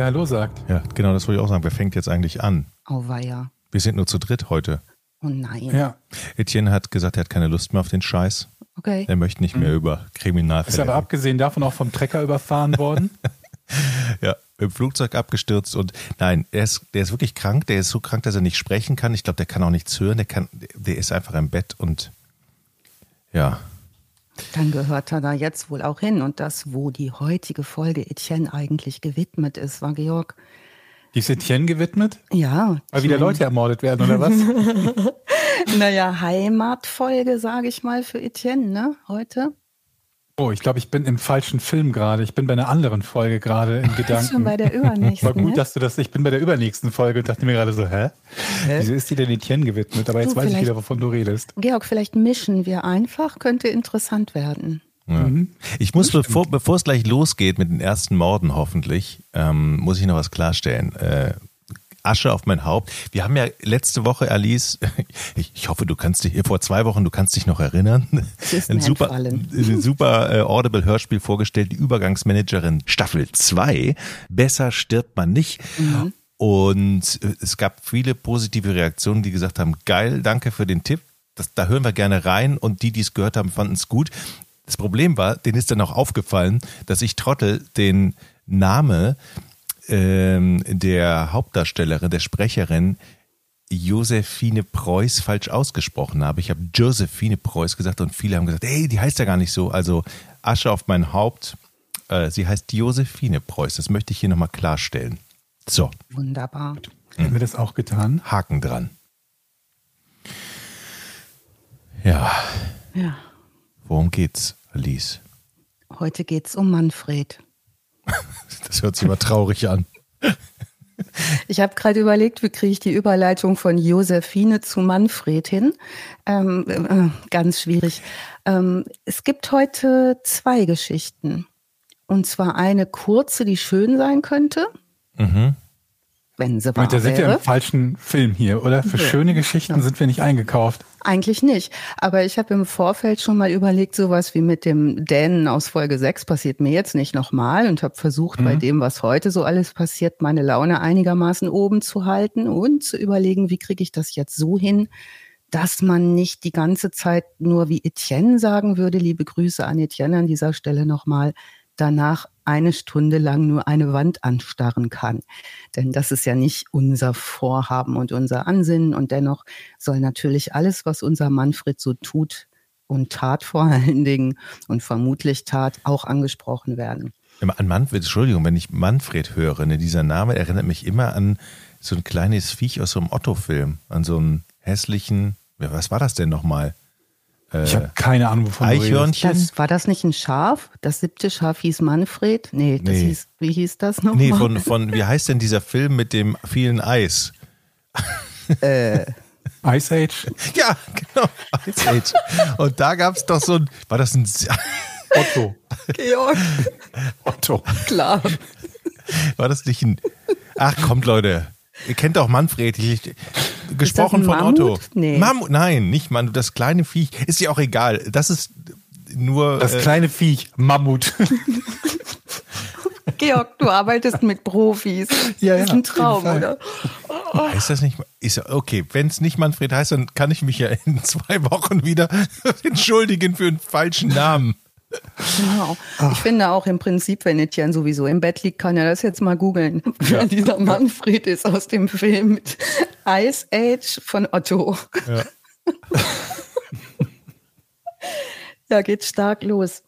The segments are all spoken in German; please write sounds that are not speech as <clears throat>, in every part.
Der Hallo sagt. Ja, genau, das wollte ich auch sagen. Wer fängt jetzt eigentlich an? Auweia. Wir sind nur zu dritt heute. Oh nein. Ja. Etienne hat gesagt, er hat keine Lust mehr auf den Scheiß. Okay. Er möchte nicht mehr über Mhm. Ist Kriminalfälle. aber abgesehen davon auch vom Trecker überfahren worden. <laughs> Ja, im Flugzeug abgestürzt und nein, er ist, der ist wirklich krank. Der ist so krank, dass er nicht sprechen kann. Ich glaube, der kann auch nichts hören. Der kann, der ist einfach im Bett und ja, Dann gehört er da jetzt wohl auch hin. Und das, wo die heutige Folge Etienne eigentlich gewidmet ist, war Georg. Die ist Etienne gewidmet, Ja. weil wieder Leute ermordet werden, oder was? <laughs> Naja, Heimatfolge, sage ich mal, für Etienne, ne? Heute. Oh, ich glaube, ich bin im falschen Film gerade. Ich bin bei einer anderen Folge gerade in Ist schon Gedanken. bei der übernächsten. War gut, ne? dass du das, ich bin bei der übernächsten Folge und dachte mir gerade so, hä? Wieso ist die denn Etienne gewidmet? Aber jetzt Du, weiß ich wieder, wovon du redest. Georg, vielleicht mischen wir einfach, könnte interessant werden. Ja. Ich muss, bevor, bevor es gleich losgeht mit den ersten Morden hoffentlich, ähm, muss ich noch was klarstellen. Äh, Asche auf mein Haupt. Wir haben ja letzte Woche, Alice, <laughs> ich, ich hoffe, du kannst dich, vor zwei Wochen, du kannst dich noch erinnern, <laughs> ein super, <laughs> ein super äh, Audible-Hörspiel vorgestellt, die Übergangsmanagerin Staffel 2. Besser stirbt man nicht. Mhm. Und äh, es gab viele positive Reaktionen, die gesagt haben, geil, danke für den Tipp. Das, da hören wir gerne rein und die, die es gehört haben, fanden es gut. Das Problem war, denen ist dann auch aufgefallen, dass ich Trottel den Name ähm, der Hauptdarstellerin, der Sprecherin Josephine Preuß falsch ausgesprochen habe. Ich habe Josephine Preuß gesagt und viele haben gesagt, ey, die heißt ja gar nicht so. Also Asche auf mein Haupt. Äh, sie heißt Josephine Preuß. Das möchte ich hier nochmal klarstellen. So, Wunderbar. Haben wir das auch getan? Haken dran. Ja, Ja. worum geht's, Alice? Heute geht's um Manfred. <laughs> Das hört sich aber traurig an. Ich habe gerade überlegt, wie kriege ich die Überleitung von Josephine zu Manfred hin. Ähm, äh, ganz schwierig. Ähm, es gibt heute zwei Geschichten. Und zwar eine kurze, die schön sein könnte, Mhm. Wenn sie wahr da sind wir im falschen Film hier, oder? Für Ja. schöne Geschichten sind wir nicht eingekauft. Eigentlich nicht. Aber ich habe im Vorfeld schon mal überlegt, sowas wie mit dem Dänen aus Folge 6 passiert mir jetzt nicht nochmal und habe versucht, bei dem, was heute so alles passiert, meine Laune einigermaßen oben zu halten und zu überlegen, wie kriege ich das jetzt so hin, dass man nicht die ganze Zeit nur wie Etienne sagen würde, liebe Grüße an Etienne an dieser Stelle nochmal, danach eine Stunde lang nur eine Wand anstarren kann. Denn das ist ja nicht unser Vorhaben und unser Ansinnen. Und dennoch soll natürlich alles, was unser Manfred so tut und tat vor allen Dingen und vermutlich tat, auch angesprochen werden. An Manfred, Entschuldigung, wenn ich Manfred höre, ne, dieser Name erinnert mich immer an so ein kleines Viech aus so einem Otto-Film, an so einen hässlichen, was war das denn nochmal? Ich habe keine Ahnung, wovon. Eichhörnchen? Das, war das nicht ein Schaf? Das siebte Schaf hieß Manfred? Nee, das Nee. hieß, wie hieß das nochmal? Nee, von, von, wie heißt denn dieser Film mit dem vielen Eis? Ice Age? <laughs> Ja, genau, Ice Age. Und da gab es doch so ein, war das ein <laughs> Otto. Georg, Otto. klar. War das nicht ein. Ach, kommt, Leute. Ihr kennt doch Manfred. Ich, gesprochen ein von Mammut? Otto. Nee. Mammut, nein, nicht Mammut. Das kleine Viech. Ist ja auch egal. Das ist nur. Das äh, kleine Viech, Mammut. <laughs> Georg, du arbeitest mit Profis. Ja, das ist ja, ein Traum, oder? Heißt das nicht? Ist, okay, wenn es nicht Manfred heißt, dann kann ich mich ja in <laughs> zwei Wochen wieder <laughs> entschuldigen für einen falschen Namen. Genau. Ich finde auch im Prinzip, wenn Etienne sowieso im Bett liegt, kann er das jetzt mal googeln, <laughs> wer dieser Manfred ist aus dem Film mit Ice Age von Otto. Ja. <laughs> Ja, geht stark los.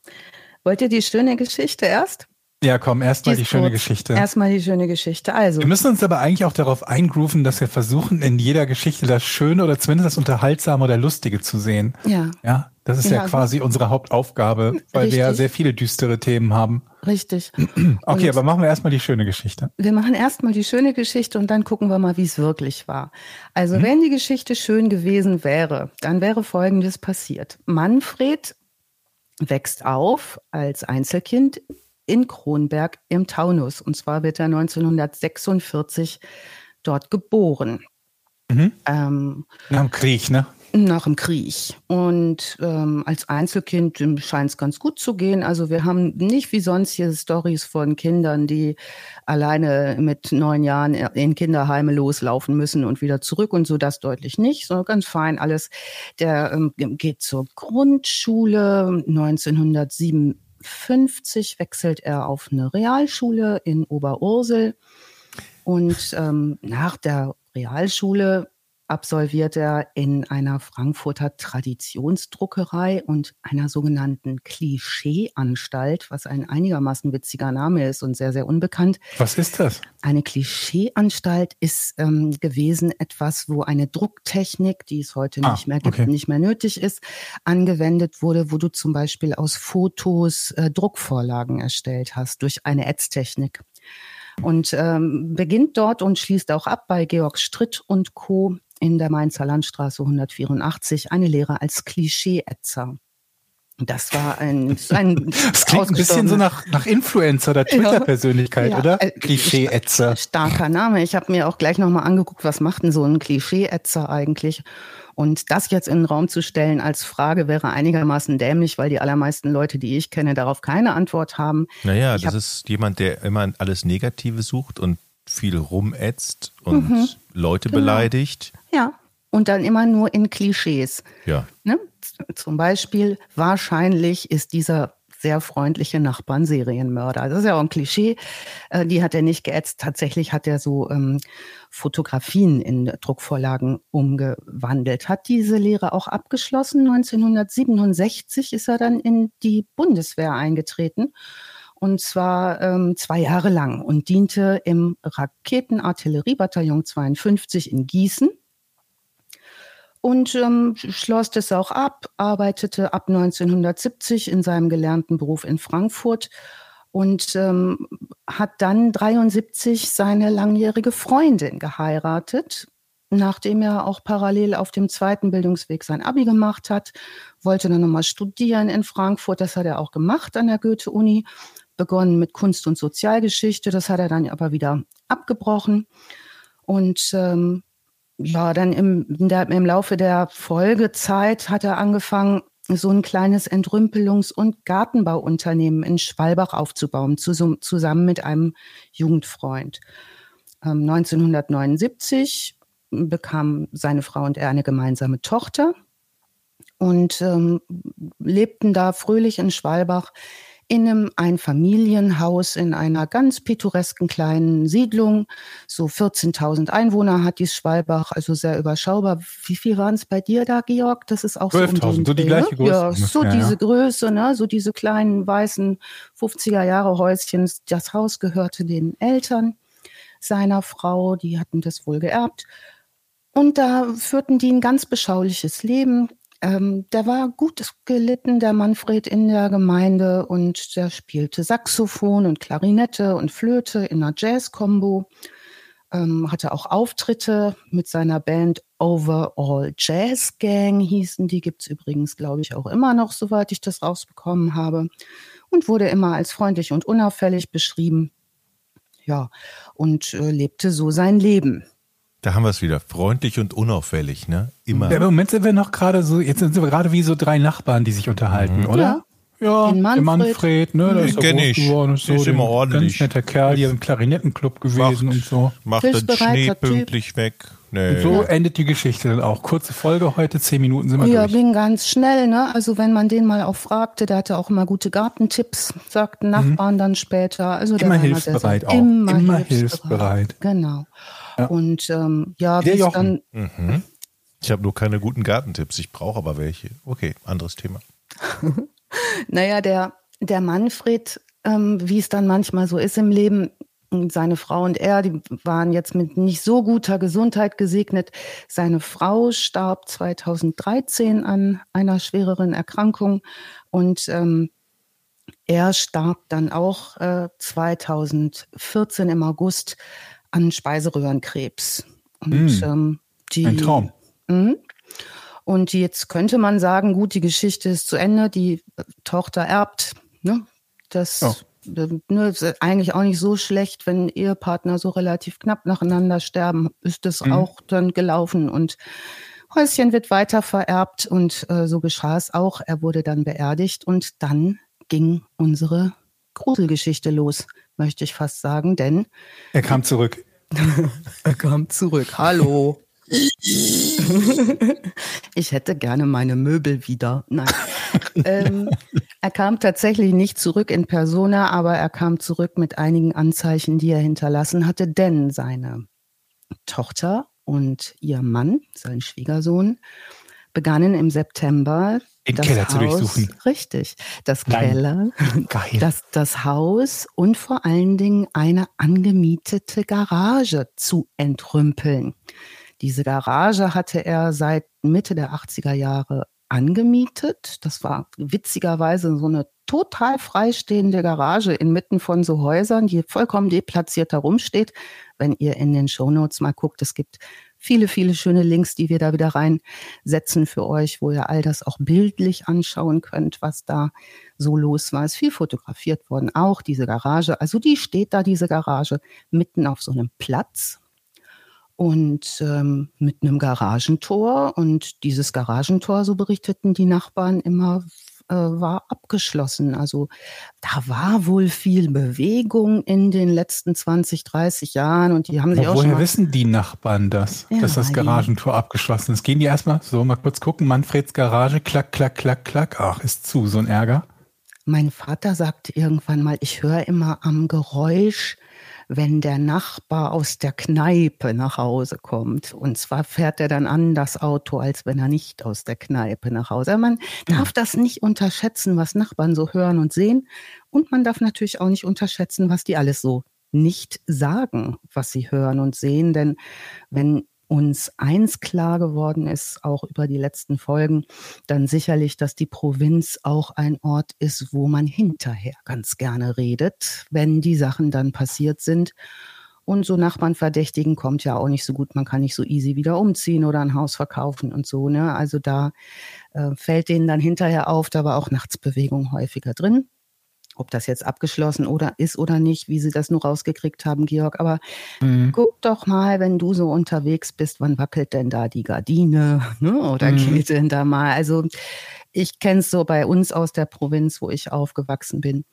Wollt ihr die schöne Geschichte erst? Ja, komm, erstmal die ist schöne. Geschichte. Erstmal die schöne Geschichte. Also, Wir müssen uns aber eigentlich auch darauf eingrooven, dass wir versuchen, in jeder Geschichte das Schöne oder zumindest das Unterhaltsame oder Lustige zu sehen. ja, Ja, das ist ja, Ja. quasi unsere Hauptaufgabe, <laughs> weil wir ja Richtig. sehr viele düstere Themen haben. richtig. <clears throat> Okay, Und- aber machen wir erstmal die schöne Geschichte. Wir machen erstmal die schöne Geschichte und dann gucken wir mal, wie es wirklich war. Also, wenn die Geschichte schön gewesen wäre, dann wäre Folgendes passiert. Manfred wächst auf als Einzelkind in Kronberg im Taunus. Und zwar wird er 1946 dort geboren. Mhm. Ähm, Nach dem Krieg, ne? Nach dem Krieg. Und ähm, als Einzelkind scheint es ganz gut zu gehen. Also wir haben nicht wie sonst hier Stories von Kindern, die alleine mit neun Jahren in Kinderheime loslaufen müssen und wieder zurück und so, das deutlich nicht, sondern ganz fein alles. Der ähm, geht zur Grundschule 1957 wechselt er auf eine Realschule in Oberursel und ähm, nach der Realschule absolviert er in einer Frankfurter Traditionsdruckerei und einer sogenannten Klischeeanstalt, was ein einigermaßen witziger Name ist und sehr, sehr unbekannt. Was ist das? Eine Klischeeanstalt ist ähm, gewesen etwas, wo eine Drucktechnik, die es heute ah, nicht mehr gibt, okay. nicht mehr nötig ist, angewendet wurde, wo du zum Beispiel aus Fotos äh, Druckvorlagen erstellt hast durch eine Ätztechnik und ähm, beginnt dort und schließt auch ab bei Georg Stritt und Co in der Mainzer Landstraße 184 eine Lehre als Klischee-Ätzer. Das war ein, <laughs> ein das klingt ein bisschen so nach, nach Influencer oder <laughs> Twitter-Persönlichkeit, ja, oder? Äh, Klischee-Ätzer. Starker Name. Ich habe mir auch gleich nochmal angeguckt, was macht denn so ein Klischee-Ätzer eigentlich? Und das jetzt in den Raum zu stellen als Frage wäre einigermaßen dämlich, weil die allermeisten Leute, die ich kenne, darauf keine Antwort haben. Naja, ich das ist jemand, der immer alles Negative sucht und viel rumätzt und mhm, Leute genau. beleidigt. Ja, und dann immer nur in Klischees. Ja. Ne? Zum Beispiel, wahrscheinlich ist dieser sehr freundliche Nachbarn Serienmörder. Das ist ja auch ein Klischee. Äh, die hat er nicht geätzt. Tatsächlich hat er so ähm, Fotografien in Druckvorlagen umgewandelt. Hat diese Lehre auch abgeschlossen. 1967 ist er dann in die Bundeswehr eingetreten und zwar ähm, zwei Jahre lang und diente im Raketenartilleriebataillon 52 in Gießen und ähm, schloss das auch ab, arbeitete ab 1970 in seinem gelernten Beruf in Frankfurt und ähm, hat dann 73 seine langjährige Freundin geheiratet, nachdem er auch parallel auf dem zweiten Bildungsweg sein Abi gemacht hat, wollte dann nochmal studieren in Frankfurt, das hat er auch gemacht an der Goethe-Uni begonnen mit Kunst und Sozialgeschichte. Das hat er dann aber wieder abgebrochen. Und ähm, ja, dann im, der, im Laufe der Folgezeit hat er angefangen, so ein kleines Entrümpelungs- und Gartenbauunternehmen in Schwalbach aufzubauen, zu, zusammen mit einem Jugendfreund. Ähm, 1979 bekamen seine Frau und er eine gemeinsame Tochter und ähm, lebten da fröhlich in Schwalbach in einem Einfamilienhaus in einer ganz pittoresken kleinen Siedlung. So 14.000 Einwohner hat die Schwalbach, also sehr überschaubar. Wie viel waren es bei dir da, Georg? Das ist auch so, um so die gleiche Größe. Ja, so ja, diese ja. Größe, ne? so diese kleinen weißen 50er Jahre Häuschen. Das Haus gehörte den Eltern seiner Frau, die hatten das wohl geerbt. Und da führten die ein ganz beschauliches Leben. Ähm, der war gut gelitten, der Manfred in der Gemeinde und der spielte Saxophon und Klarinette und Flöte in einer Jazz-Kombo. Ähm, hatte auch Auftritte mit seiner Band Overall Jazz Gang hießen die, gibt's übrigens, glaube ich, auch immer noch, soweit ich das rausbekommen habe. Und wurde immer als freundlich und unauffällig beschrieben. Ja, und äh, lebte so sein Leben. Da haben wir es wieder. Freundlich und unauffällig, ne? Immer. Ja, Im Moment sind wir noch gerade so, jetzt sind wir gerade wie so drei Nachbarn, die sich unterhalten, mhm. oder? Ja. Ja, Manfred. der Manfred, ne, der ist ja groß geworden. So, ist immer ordentlich. Ganz netter Kerl, hier im Klarinettenclub gewesen macht, und so. Macht den Schnee pünktlich weg. Nee. Und so endet die Geschichte dann auch. Kurze Folge heute, zehn Minuten sind wir ja, durch. Ja, ging ganz schnell, ne? Also wenn man den mal auch fragte, der hatte auch immer gute Gartentipps, sagten Nachbarn mhm. dann später. Also immer hilfsbereit auch. Immer, immer hilfsbereit. hilfsbereit. Genau. Ja. Und ähm, ja, wie dann. Mhm. Ich habe nur keine guten Gartentipps, ich brauche aber welche. Okay, anderes Thema. <laughs> naja, der, der Manfred, ähm, wie es dann manchmal so ist im Leben, seine Frau und er, die waren jetzt mit nicht so guter Gesundheit gesegnet. Seine Frau starb 2013 an einer schwereren Erkrankung und ähm, er starb dann auch äh, 2014 im August an Speiseröhrenkrebs. Und, mm, ähm, die, ein Traum. Mh, und jetzt könnte man sagen, gut, die Geschichte ist zu Ende, die Tochter erbt. Ne? Das oh. ne, ist eigentlich auch nicht so schlecht, wenn Ehepartner so relativ knapp nacheinander sterben, ist das mhm. auch dann gelaufen. Und Häuschen wird weiter vererbt und äh, so geschah es auch. Er wurde dann beerdigt und dann ging unsere Gruselgeschichte los, möchte ich fast sagen, denn er kam zurück. <laughs> er kam zurück. Hallo. <laughs> ich hätte gerne meine Möbel wieder. Nein. ähm, er kam tatsächlich nicht zurück in Persona, aber er kam zurück mit einigen Anzeichen, die er hinterlassen hatte, denn seine Tochter und ihr Mann, sein Schwiegersohn, begannen im September den Keller Haus, zu durchsuchen. Richtig, das Nein. Keller, Geil. Das, das Haus und vor allen Dingen eine angemietete Garage zu entrümpeln. Diese Garage hatte er seit Mitte der 80er Jahre angemietet. Das war witzigerweise so eine total freistehende Garage inmitten von so Häusern, die vollkommen deplatziert herumsteht. Wenn ihr in den Shownotes mal guckt, es gibt viele, viele schöne Links, die wir da wieder reinsetzen für euch, wo ihr all das auch bildlich anschauen könnt, was da so los war. Es ist viel fotografiert worden, auch diese Garage. Also die steht da, diese Garage, mitten auf so einem Platz und ähm, mit einem Garagentor. Und dieses Garagentor, so berichteten die Nachbarn immer, äh, war abgeschlossen. Also da war wohl viel Bewegung in den letzten 20, 30 Jahren und die haben sich auch Woher wissen die Nachbarn das, ja, dass das Garagentor abgeschlossen ist? Gehen die erstmal so mal kurz gucken, Manfreds Garage, klack, klack, klack, klack. Ach, ist zu, so ein Ärger. Mein Vater sagte irgendwann mal, ich höre immer am Geräusch wenn der Nachbar aus der Kneipe nach Hause kommt. Und zwar fährt er dann an das Auto, als wenn er nicht aus der Kneipe nach Hause. Man darf das nicht unterschätzen, was Nachbarn so hören und sehen. Und man darf natürlich auch nicht unterschätzen, was die alles so nicht sagen, was sie hören und sehen. Denn wenn uns eins klar geworden ist, auch über die letzten Folgen, dann sicherlich, dass die Provinz auch ein Ort ist, wo man hinterher ganz gerne redet, wenn die Sachen dann passiert sind. Und so Nachbarn verdächtigen kommt ja auch nicht so gut. Man kann nicht so easy wieder umziehen oder ein Haus verkaufen und so. Ne? Also da äh, fällt denen dann hinterher auf, da war auch Nachtsbewegung häufiger drin ob das jetzt abgeschlossen oder ist oder nicht, wie sie das nur rausgekriegt haben, Georg. Aber mhm. guck doch mal, wenn du so unterwegs bist, wann wackelt denn da die Gardine? <laughs> Ne? Oder mhm. geht denn da mal? Also ich kenne es so bei uns aus der Provinz, wo ich aufgewachsen bin.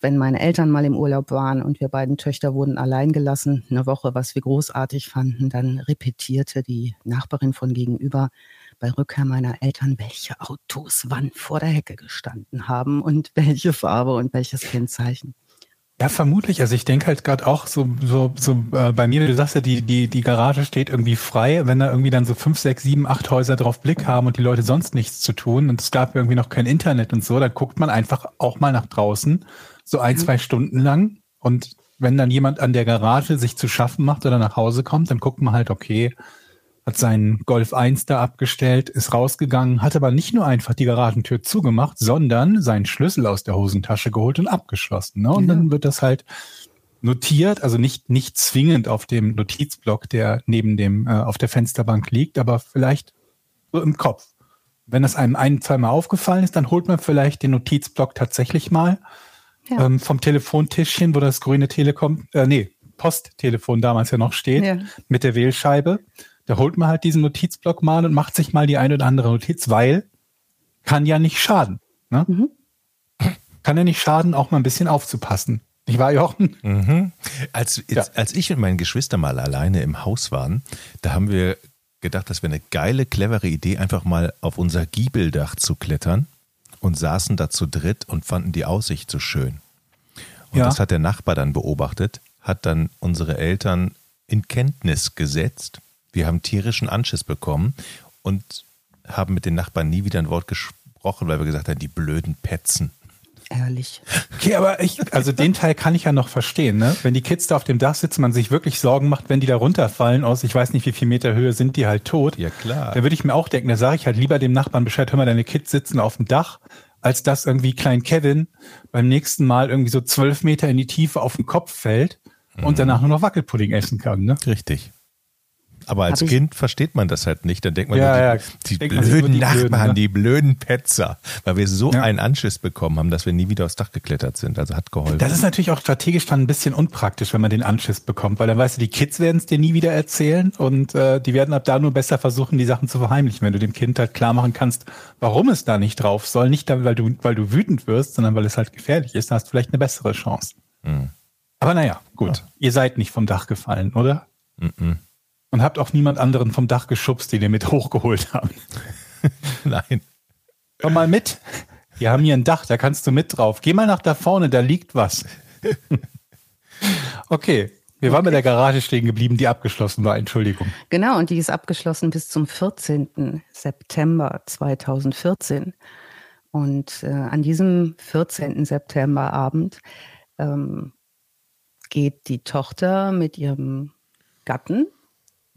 Wenn meine Eltern mal im Urlaub waren und wir beiden Töchter wurden allein gelassen, eine Woche, was wir großartig fanden, dann repetierte die Nachbarin von gegenüber, bei Rückkehr meiner Eltern, welche Autos wann vor der Hecke gestanden haben und <laughs> welche Farbe und welches Kennzeichen. Ja, vermutlich. Also ich denke halt gerade auch so, so, so äh, bei mir, du sagst ja, die, die, die Garage steht irgendwie frei, wenn da irgendwie dann so fünf, sechs, sieben, acht Häuser drauf Blick haben und die Leute sonst nichts zu tun und es gab irgendwie noch kein Internet und so, dann guckt man einfach auch mal nach draußen, so ein, mhm. zwei Stunden lang. Und wenn dann jemand an der Garage sich zu schaffen macht oder nach Hause kommt, dann guckt man halt, okay, hat seinen Golf 1 da abgestellt, ist rausgegangen, hat aber nicht nur einfach die Garagentür zugemacht, sondern seinen Schlüssel aus der Hosentasche geholt und abgeschlossen. Ne? Und ja. dann wird das halt notiert, also nicht, nicht zwingend auf dem Notizblock, der neben dem, äh, auf der Fensterbank liegt, aber vielleicht so im Kopf. Wenn das einem ein, zweimal aufgefallen ist, dann holt man vielleicht den Notizblock tatsächlich mal ja. ähm, vom Telefontischchen, wo das grüne Telekom, äh, nee, Posttelefon damals ja noch steht, ja. mit der Wählscheibe da holt man halt diesen Notizblock mal und macht sich mal die eine oder andere Notiz, weil kann ja nicht schaden. Ne? Mhm. Kann ja nicht schaden, auch mal ein bisschen aufzupassen. Ich war Jochen. Mhm. Als, ja. als ich und meine Geschwister mal alleine im Haus waren, da haben wir gedacht, das wäre eine geile, clevere Idee, einfach mal auf unser Giebeldach zu klettern und saßen da zu dritt und fanden die Aussicht so schön. Und ja. das hat der Nachbar dann beobachtet, hat dann unsere Eltern in Kenntnis gesetzt wir haben tierischen Anschiss bekommen und haben mit den Nachbarn nie wieder ein Wort gesprochen, weil wir gesagt haben, die blöden Petzen. Ehrlich. Okay, aber ich, also den Teil kann ich ja noch verstehen, ne? Wenn die Kids da auf dem Dach sitzen, man sich wirklich Sorgen macht, wenn die da runterfallen aus, ich weiß nicht wie viel Meter Höhe sind die halt tot. Ja, klar. Da würde ich mir auch denken, da sage ich halt lieber dem Nachbarn Bescheid, hör mal, deine Kids sitzen auf dem Dach, als dass irgendwie Klein Kevin beim nächsten Mal irgendwie so zwölf Meter in die Tiefe auf den Kopf fällt und mhm. danach nur noch Wackelpudding essen kann, ne? Richtig. Aber als Hab Kind versteht man das halt nicht. Dann denkt man, Ja, nur, ja. die, die Denkt blöden die Blöden, Nachbarn, ne? die blöden Petzer. Weil wir so Ja. einen Anschiss bekommen haben, dass wir nie wieder aufs Dach geklettert sind. Also hat geholfen. Das ist natürlich auch strategisch dann ein bisschen unpraktisch, wenn man den Anschiss bekommt, weil dann weißt du, die Kids werden es dir nie wieder erzählen und äh, die werden ab da nur besser versuchen, die Sachen zu verheimlichen, wenn du dem Kind halt klar machen kannst, warum es da nicht drauf soll. Nicht dann, weil du, weil du wütend wirst, sondern weil es halt gefährlich ist. Da hast du vielleicht eine bessere Chance. Mhm. Aber naja, gut. Ihr seid nicht vom Dach gefallen, oder? Mhm. Und habt auch niemand anderen vom Dach geschubst, den ihr mit <laughs> hochgeholt habt. <laughs> Nein. Komm mal mit. Wir haben hier ein Dach, da kannst du mit drauf. Geh mal nach da vorne, da liegt was. <laughs> okay. Wir waren bei der Garage stehen geblieben, die abgeschlossen war. Entschuldigung. Genau, und die ist abgeschlossen bis zum 14. September 2014. Und äh, an diesem 14. Septemberabend ähm, geht die Tochter mit ihrem Gatten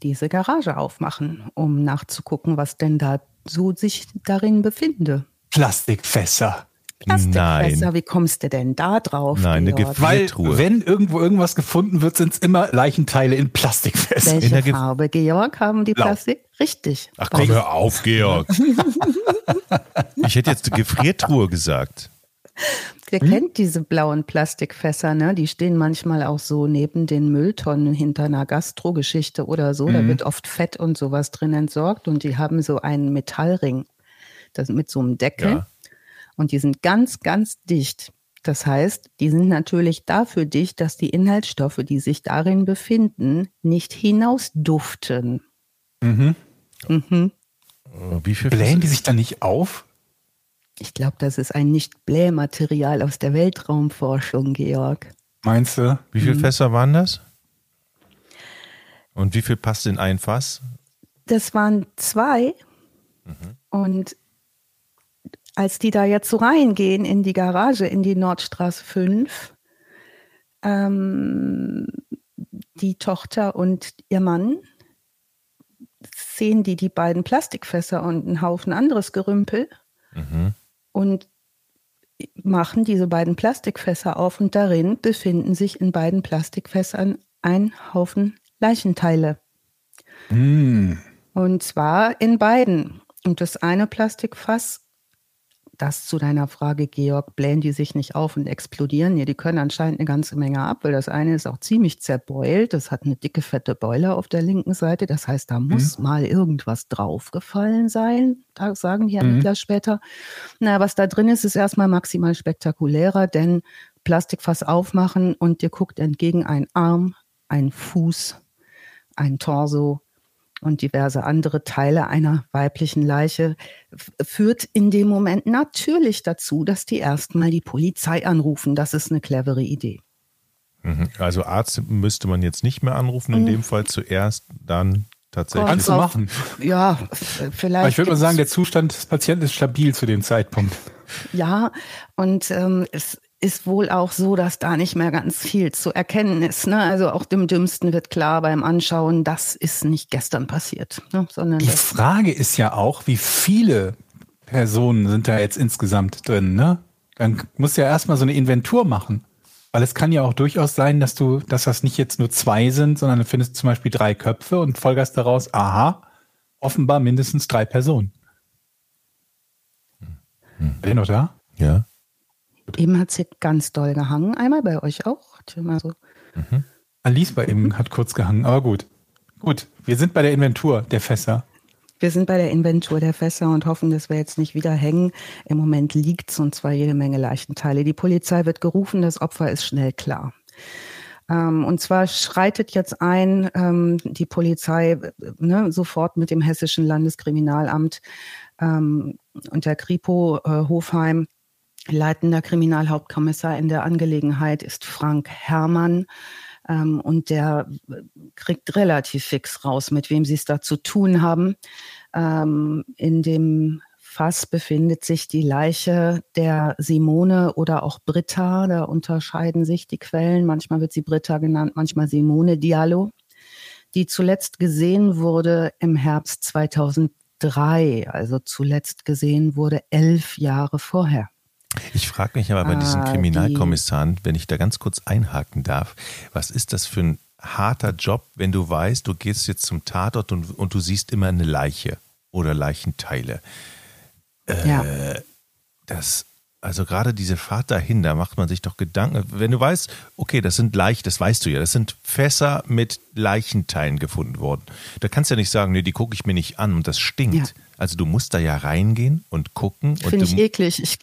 diese Garage aufmachen, um nachzugucken, was denn da so sich darin befinde. Plastikfässer. Plastikfässer, Nein. wie kommst du denn da drauf? Nein, eine Georg? Weil, Gefriertruhe. wenn irgendwo irgendwas gefunden wird, sind es immer Leichenteile in Plastikfässern. Welche der Ge- Farbe, Georg, haben die Blau. Plastik? Richtig. Ach komm, hör auf, Georg. <laughs> ich hätte jetzt Gefriertruhe gesagt. Ihr kennt diese blauen Plastikfässer, ne? Die stehen manchmal auch so neben den Mülltonnen hinter einer Gastrogeschichte oder so. Da wird oft Fett und sowas drin entsorgt und die haben so einen Metallring das mit so einem Deckel. Ja. Und die sind ganz, ganz dicht. Das heißt, die sind natürlich dafür dicht, dass die Inhaltsstoffe, die sich darin befinden, nicht hinausduften. Mhm. Mhm. Äh, Wie viel Blähen die sich dann nicht auf? Ich glaube, das ist ein Nicht-Blähmaterial aus der Weltraumforschung, Georg. Meinst du? Wie viele Fässer waren das? Und wie viel passt in ein Fass? Das waren zwei. Und als die da jetzt so reingehen in die Garage, in die Nordstraße 5, ähm, die Tochter und ihr Mann, sehen die die beiden Plastikfässer und einen Haufen anderes Gerümpel Mhm. Und machen diese beiden Plastikfässer auf und darin befinden sich in beiden Plastikfässern ein Haufen Leichenteile. Hm. Und zwar in beiden. Und das eine Plastikfass, das zu deiner Frage, Georg, blähen die sich nicht auf und explodieren? Nee, die können anscheinend eine ganze Menge ab, weil das eine ist auch ziemlich zerbeult. Das hat eine dicke, fette Beule auf der linken Seite. Das heißt, da muss mal irgendwas draufgefallen sein. Da sagen die Ermittler später. Na, was da drin ist, ist erstmal maximal spektakulärer, denn Plastikfass aufmachen und dir guckt entgegen ein Arm, ein Fuß, ein Torso und diverse andere Teile einer weiblichen Leiche führt in dem Moment natürlich dazu, dass die erstmal die Polizei anrufen. Das ist eine clevere Idee. Mhm. Also Arzt müsste man jetzt nicht mehr anrufen, Mhm. in dem Fall zuerst, dann tatsächlich. Kannst du machen. Ja, vielleicht. Aber ich würde mal sagen, der Zustand des Patienten ist stabil zu dem Zeitpunkt. Ja, und ähm, es ist wohl auch so, dass da nicht mehr ganz viel zu erkennen ist. Ne? Also auch dem Dümmsten wird klar beim Anschauen, das ist nicht gestern passiert, ne? sondern Die Frage ist ja auch, wie viele Personen sind da jetzt insgesamt drin, ne? Dann musst du ja erstmal so eine Inventur machen. Weil es kann ja auch durchaus sein, dass du, dass das nicht jetzt nur zwei sind, sondern du findest zum Beispiel drei Köpfe und folgerst daraus, aha, offenbar mindestens drei Personen. Seid ihr noch da? Ja. Eben hat sie ganz doll gehangen. Einmal bei euch auch. So Alice bei ihm hat kurz gehangen, aber gut. Gut, wir sind bei der Inventur der Fässer. Wir sind bei der Inventur der Fässer und hoffen, dass wir jetzt nicht wieder hängen. Im Moment liegt's und zwar jede Menge Leichenteile. Die Polizei wird gerufen, das Opfer ist schnell klar. Ähm, und zwar schreitet jetzt ein ähm, die Polizei äh, ne, sofort mit dem Hessischen Landeskriminalamt ähm, und der Kripo äh, Hofheim. Leitender Kriminalhauptkommissar in der Angelegenheit ist Frank Herrmann. Ähm, und der äh, kriegt relativ fix raus, mit wem sie es da zu tun haben. Ähm, in dem Fass befindet sich die Leiche der Simone oder auch Britta. Da unterscheiden sich die Quellen. Manchmal wird sie Britta genannt, manchmal Simone Diallo, die zuletzt gesehen wurde im Herbst 2003. Also zuletzt gesehen wurde elf Jahre vorher. Ich frage mich aber bei diesen Ah, die- Kriminalkommissaren, wenn ich da ganz kurz einhaken darf, was ist das für ein harter Job, wenn du weißt, du gehst jetzt zum Tatort und, und du siehst immer eine Leiche oder Leichenteile. Äh, ja. Das, also gerade diese Fahrt dahin, da macht man sich doch Gedanken. Wenn du weißt, okay, das sind Leichen, das weißt du ja, das sind Fässer mit Leichenteilen gefunden worden. Da kannst du ja nicht sagen, nee, die gucke ich mir nicht an und das stinkt. Ja. Also du musst da ja reingehen und gucken. Finde ich eklig. Ich,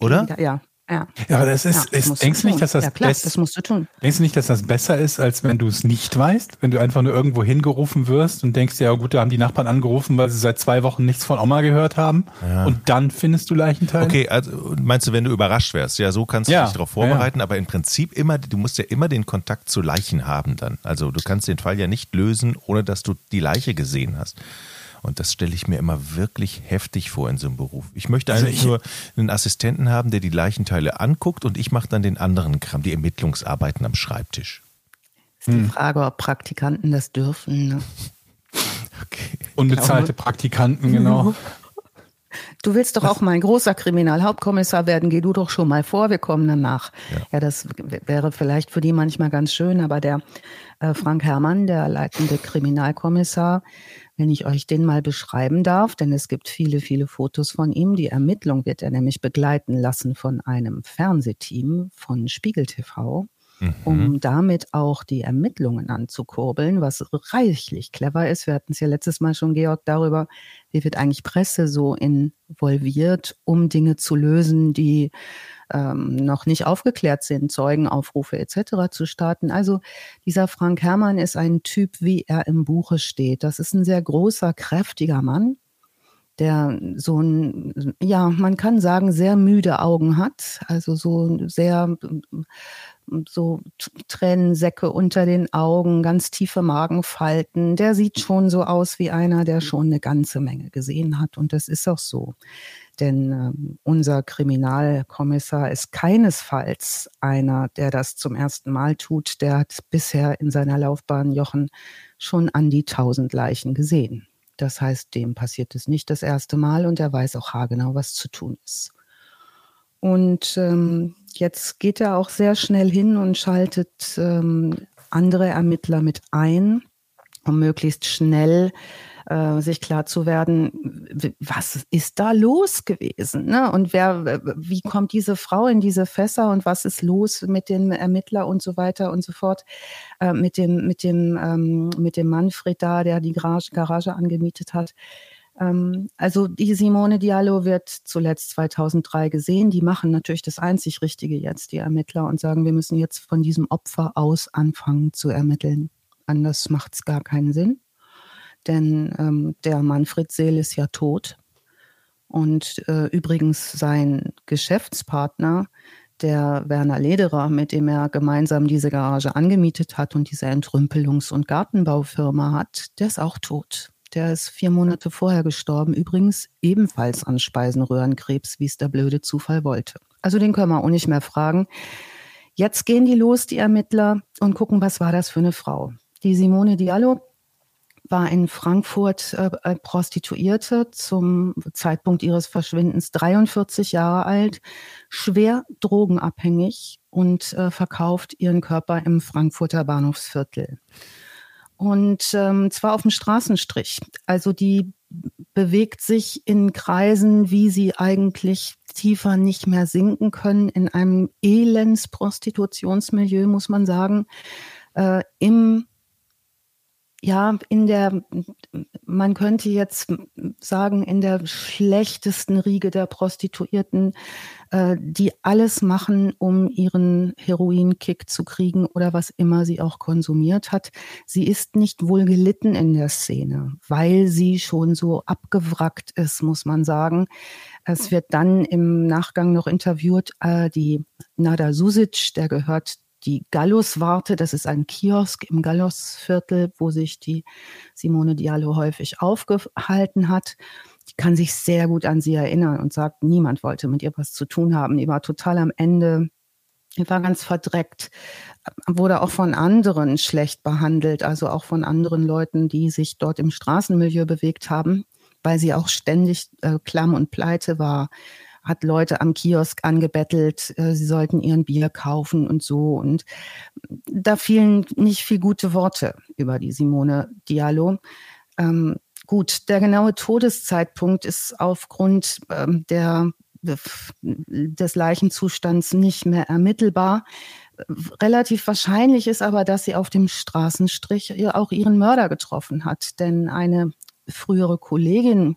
oder? Ja. Ja. ja, aber das ist, ja, das ist denkst du nicht, dass das, ja, klar, das musst du tun. Denkst du nicht, dass das besser ist, als wenn du es nicht weißt? Wenn du einfach nur irgendwo hingerufen wirst und denkst, ja gut, da haben die Nachbarn angerufen, weil sie seit zwei Wochen nichts von Oma gehört haben ja. und dann findest du Leichenteile? Okay, also meinst du, wenn du überrascht wärst? Ja, so kannst du ja. dich darauf vorbereiten, aber im Prinzip immer, du musst ja immer den Kontakt zu Leichen haben dann. Also du kannst den Fall ja nicht lösen, ohne dass du die Leiche gesehen hast. Und das stelle ich mir immer wirklich heftig vor in so einem Beruf. Ich möchte also eigentlich nur einen Assistenten haben, der die Leichenteile anguckt und ich mache dann den anderen Kram, die Ermittlungsarbeiten am Schreibtisch. Ist die hm. Frage, ob Praktikanten das dürfen. Ne? Okay. Unbezahlte Praktikanten, genau. <laughs> Du willst doch auch mal ein großer Kriminalhauptkommissar werden, geh du doch schon mal vor, wir kommen danach. Ja, ja das wäre vielleicht für die manchmal ganz schön, aber der äh, Frank Herrmann, der leitende Kriminalkommissar, wenn ich euch den mal beschreiben darf, denn es gibt viele, viele Fotos von ihm. Die Ermittlung wird er nämlich begleiten lassen von einem Fernsehteam von Spiegel TV, mhm. um damit auch die Ermittlungen anzukurbeln, was reichlich clever ist. Wir hatten es ja letztes Mal schon, Georg, darüber, wie wird eigentlich Presse so involviert, um Dinge zu lösen, die ähm, noch nicht aufgeklärt sind, Zeugenaufrufe etc. zu starten. Also dieser Frank Herrmann ist ein Typ, wie er im Buche steht. Das ist ein sehr großer, kräftiger Mann, der so ein, ja, man kann sagen, sehr müde Augen hat, also so sehr so Tränensäcke unter den Augen, ganz tiefe Magenfalten. Der sieht schon so aus wie einer, der schon eine ganze Menge gesehen hat. Und das ist auch so. Denn äh, unser Kriminalkommissar ist keinesfalls einer, der das zum ersten Mal tut. Der hat bisher in seiner Laufbahn, Jochen, schon an die tausend Leichen gesehen. Das heißt, dem passiert es nicht das erste Mal und er weiß auch haargenau, was zu tun ist. Und ähm, jetzt geht er auch sehr schnell hin und schaltet ähm, andere Ermittler mit ein, um möglichst schnell äh, sich klar zu werden, was ist da los gewesen? Ne? Und wer, wie kommt diese Frau in diese Fässer und was ist los mit dem Ermittler und so weiter und so fort, äh, mit dem, mit dem, ähm, mit dem Manfred da, der die Garage, Garage angemietet hat. Ähm, also die Simone Diallo wird zuletzt 2003 gesehen. Die machen natürlich das einzig Richtige jetzt, die Ermittler, und sagen, wir müssen jetzt von diesem Opfer aus anfangen zu ermitteln. Anders macht es gar keinen Sinn denn ähm, der Manfred Seel ist ja tot. Und äh, übrigens sein Geschäftspartner, der Werner Lederer, mit dem er gemeinsam diese Garage angemietet hat und diese Entrümpelungs- und Gartenbaufirma hat, der ist auch tot. Der ist vier Monate vorher gestorben, übrigens ebenfalls an Speisenröhrenkrebs, wie es der blöde Zufall wollte. Also den können wir auch nicht mehr fragen. Jetzt gehen die los, die Ermittler, und gucken, was war das für eine Frau. Die Simone Diallo war in Frankfurt äh, äh, Prostituierte zum Zeitpunkt ihres Verschwindens 43 Jahre alt, schwer drogenabhängig und äh, verkauft ihren Körper im Frankfurter Bahnhofsviertel. Und ähm, zwar auf dem Straßenstrich. Also die bewegt sich in Kreisen, wie sie eigentlich tiefer nicht mehr sinken können, in einem Elends-Prostitutionsmilieu, muss man sagen, äh, im ja, in der, man könnte jetzt sagen, in der schlechtesten Riege der Prostituierten, äh, die alles machen, um ihren Heroinkick zu kriegen oder was immer sie auch konsumiert hat. Sie ist nicht wohl gelitten in der Szene, weil sie schon so abgewrackt ist, muss man sagen. Es wird dann im Nachgang noch interviewt, äh, die Nada Susic, der gehört die Gallus-Warte, das ist ein Kiosk im Gallus-Viertel, wo sich die Simone Diallo häufig aufgehalten hat. Die kann sich sehr gut an sie erinnern und sagt, niemand wollte mit ihr was zu tun haben. Die war total am Ende, die war ganz verdreckt, wurde auch von anderen schlecht behandelt, also auch von anderen Leuten, die sich dort im Straßenmilieu bewegt haben, weil sie auch ständig äh, klamm und pleite war hat Leute am Kiosk angebettelt, äh, sie sollten ihren Bier kaufen und so. Und da fielen nicht viel gute Worte über die Simone Diallo. Ähm, gut, der genaue Todeszeitpunkt ist aufgrund ähm, der, des Leichenzustands nicht mehr ermittelbar. Relativ wahrscheinlich ist aber, dass sie auf dem Straßenstrich auch ihren Mörder getroffen hat. Denn eine frühere Kollegin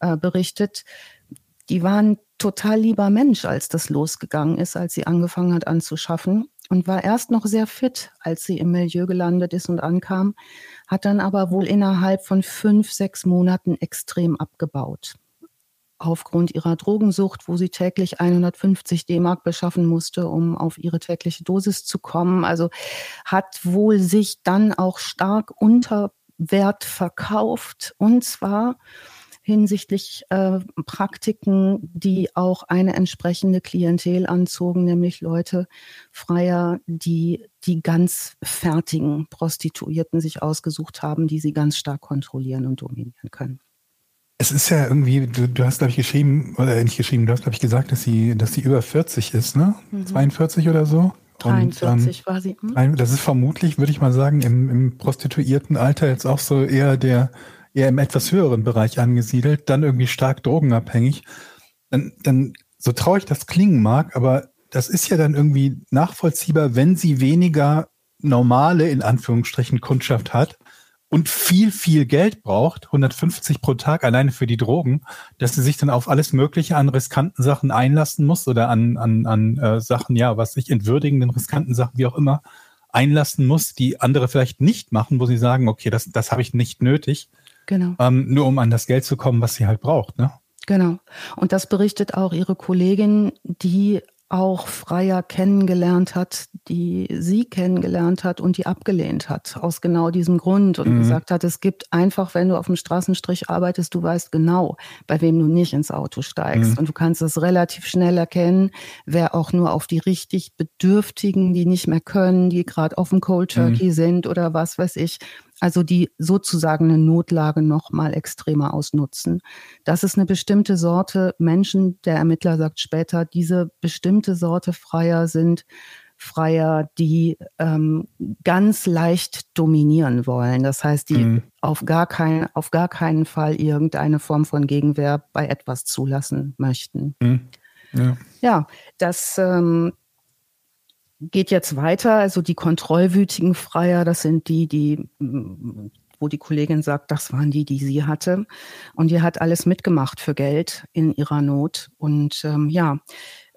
äh, berichtet, die war ein total lieber Mensch, als das losgegangen ist, als sie angefangen hat anzuschaffen und war erst noch sehr fit, als sie im Milieu gelandet ist und ankam, hat dann aber wohl innerhalb von fünf, sechs Monaten extrem abgebaut. Aufgrund ihrer Drogensucht, wo sie täglich 150 D-Mark beschaffen musste, um auf ihre tägliche Dosis zu kommen. Also hat wohl sich dann auch stark unter Wert verkauft und zwar hinsichtlich äh, Praktiken, die auch eine entsprechende Klientel anzogen, nämlich Leute Freier, die die ganz fertigen Prostituierten sich ausgesucht haben, die sie ganz stark kontrollieren und dominieren können. Es ist ja irgendwie, du, du hast, glaube ich, geschrieben, oder nicht geschrieben, du hast, glaube ich, gesagt, dass sie, dass sie über 40 ist, ne? Mhm. 42 oder so? 43 und, ähm, war sie. Hm? Das ist vermutlich, würde ich mal sagen, im, im Prostituiertenalter jetzt auch so eher der eher im etwas höheren Bereich angesiedelt, dann irgendwie stark drogenabhängig, dann, dann so traurig das klingen mag, aber das ist ja dann irgendwie nachvollziehbar, wenn sie weniger normale, in Anführungsstrichen, Kundschaft hat und viel, viel Geld braucht, 150 pro Tag alleine für die Drogen, dass sie sich dann auf alles Mögliche an riskanten Sachen einlassen muss oder an, an, an äh, Sachen, ja, was sich entwürdigenden, riskanten Sachen, wie auch immer, einlassen muss, die andere vielleicht nicht machen, wo sie sagen, okay, das, das habe ich nicht nötig. Genau. Ähm, nur um an das Geld zu kommen, was sie halt braucht, ne? Genau. Und das berichtet auch ihre Kollegin, die auch Freier kennengelernt hat, die sie kennengelernt hat und die abgelehnt hat, aus genau diesem Grund und mhm. gesagt hat, es gibt einfach, wenn du auf dem Straßenstrich arbeitest, du weißt genau, bei wem du nicht ins Auto steigst. Mhm. Und du kannst es relativ schnell erkennen, wer auch nur auf die richtig Bedürftigen, die nicht mehr können, die gerade auf dem Cold Turkey mhm. sind oder was weiß ich, also die sozusagen eine Notlage noch mal extremer ausnutzen. Das ist eine bestimmte Sorte Menschen, der Ermittler sagt später, diese bestimmte Sorte Freier sind Freier, die ähm, ganz leicht dominieren wollen. Das heißt, die mhm. auf, gar kein, auf gar keinen Fall irgendeine Form von Gegenwehr bei etwas zulassen möchten. Mhm. Ja. ja, das ähm, geht jetzt weiter. Also die kontrollwütigen Freier, das sind die, die wo die Kollegin sagt, das waren die, die sie hatte. Und die hat alles mitgemacht für Geld in ihrer Not. Und ähm, ja,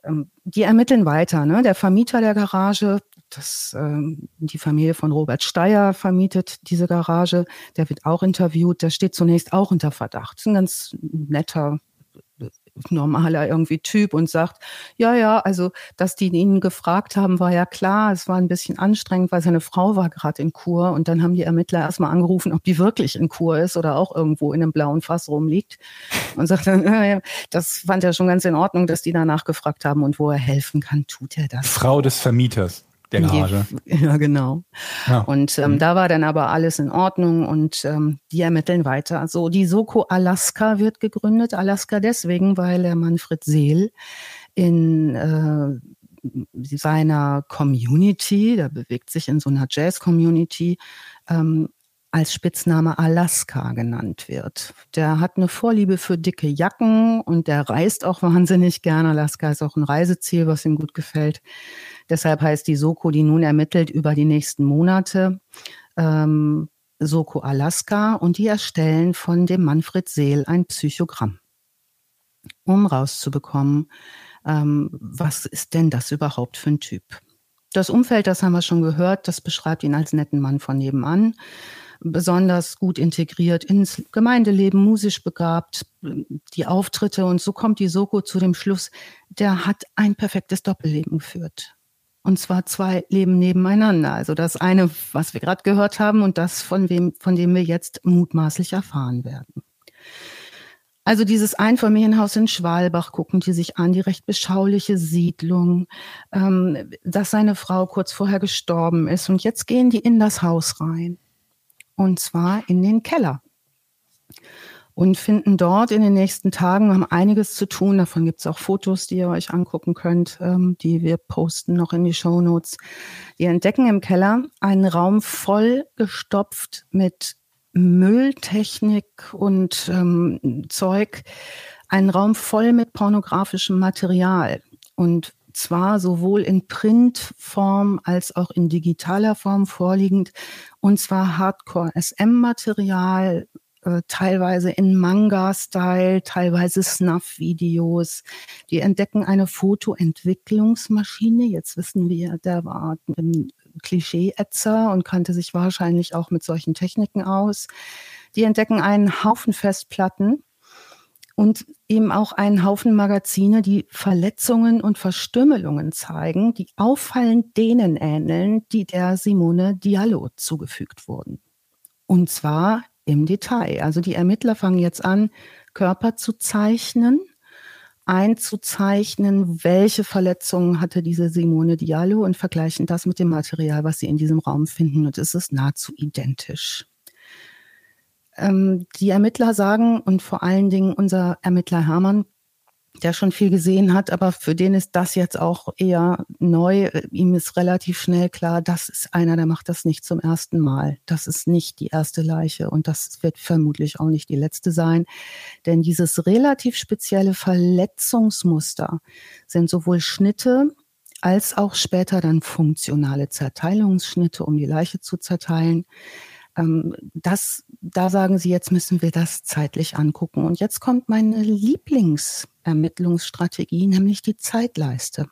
ähm, die ermitteln weiter. Ne? Der Vermieter der Garage, das, ähm, die Familie von Robert Steyer vermietet diese Garage, der wird auch interviewt, der steht zunächst auch unter Verdacht. Das ist ein ganz netter normaler irgendwie Typ und sagt, ja, ja, also, dass die ihn gefragt haben, war ja klar. Es war ein bisschen anstrengend, weil seine Frau war gerade in Kur und dann haben die Ermittler erstmal angerufen, ob die wirklich in Kur ist oder auch irgendwo in einem blauen Fass rumliegt und sagt dann, <laughs> äh, das fand er schon ganz in Ordnung, dass die danach gefragt haben und wo er helfen kann, tut er das. Frau des Vermieters der Garage. <laughs> Ja, genau. Ja. Und ähm, mhm. da war dann aber alles in Ordnung und ähm, die ermitteln weiter. Also die Soko Alaska wird gegründet. Alaska deswegen, weil der Manfred Seel in äh, seiner Community, der bewegt sich in so einer Jazz-Community, ähm, als Spitzname Alaska genannt wird. Der hat eine Vorliebe für dicke Jacken und der reist auch <laughs> wahnsinnig gerne. Alaska ist auch ein Reiseziel, was ihm gut gefällt. Deshalb heißt die Soko, die nun ermittelt über die nächsten Monate, ähm, Soko Alaska und die erstellen von dem Manfred Seel ein Psychogramm, um rauszubekommen, ähm, was ist denn das überhaupt für ein Typ. Das Umfeld, das haben wir schon gehört, das beschreibt ihn als netten Mann von nebenan besonders gut integriert ins Gemeindeleben, musisch begabt, die Auftritte und so kommt die Soko zu dem Schluss, der hat ein perfektes Doppelleben geführt. Und zwar zwei Leben nebeneinander. Also das eine, was wir gerade gehört haben und das, von, wem, von dem wir jetzt mutmaßlich erfahren werden. Also dieses Einfamilienhaus in Schwalbach gucken die sich an, die recht beschauliche Siedlung, ähm, dass seine Frau kurz vorher gestorben ist. Und jetzt gehen die in das Haus rein. Und zwar in den Keller. und finden dort in den nächsten Tagen, haben einiges zu tun. Davon gibt es auch Fotos, die ihr euch angucken könnt, ähm, die wir posten noch in die Show Notes. Die entdecken im Keller einen Raum voll gestopft mit Mülltechnik und ähm, Zeug, einen Raum voll mit pornografischem Material. Und zwar sowohl in Printform als auch in digitaler Form vorliegend. Und zwar Hardcore-SM-Material, äh, teilweise in Manga-Style, teilweise Snuff-Videos. Die entdecken eine Fotoentwicklungsmaschine. Jetzt wissen wir, der war ein Klischee-Ätzer und kannte sich wahrscheinlich auch mit solchen Techniken aus. Die entdecken einen Haufen Festplatten und eben auch einen Haufen Magazine, die Verletzungen und Verstümmelungen zeigen, die auffallend denen ähneln, die der Simone Diallo zugefügt wurden. Und zwar im Detail. Also die Ermittler fangen jetzt an, Körper zu zeichnen, einzuzeichnen, welche Verletzungen hatte diese Simone Diallo und vergleichen das mit dem Material, was sie in diesem Raum finden. Und es ist nahezu identisch. Ähm, die Ermittler sagen und vor allen Dingen unser Ermittler Hermann, der schon viel gesehen hat, aber für den ist das jetzt auch eher neu. Ihm ist relativ schnell klar, das ist einer, der macht das nicht zum ersten Mal. Das ist nicht die erste Leiche und das wird vermutlich auch nicht die letzte sein. Denn dieses relativ spezielle Verletzungsmuster sind sowohl Schnitte als auch später dann funktionale Zerteilungsschnitte, um die Leiche zu zerteilen das, da sagen Sie, jetzt müssen wir das zeitlich angucken. Und jetzt kommt meine Lieblingsermittlungsstrategie, nämlich die Zeitleiste.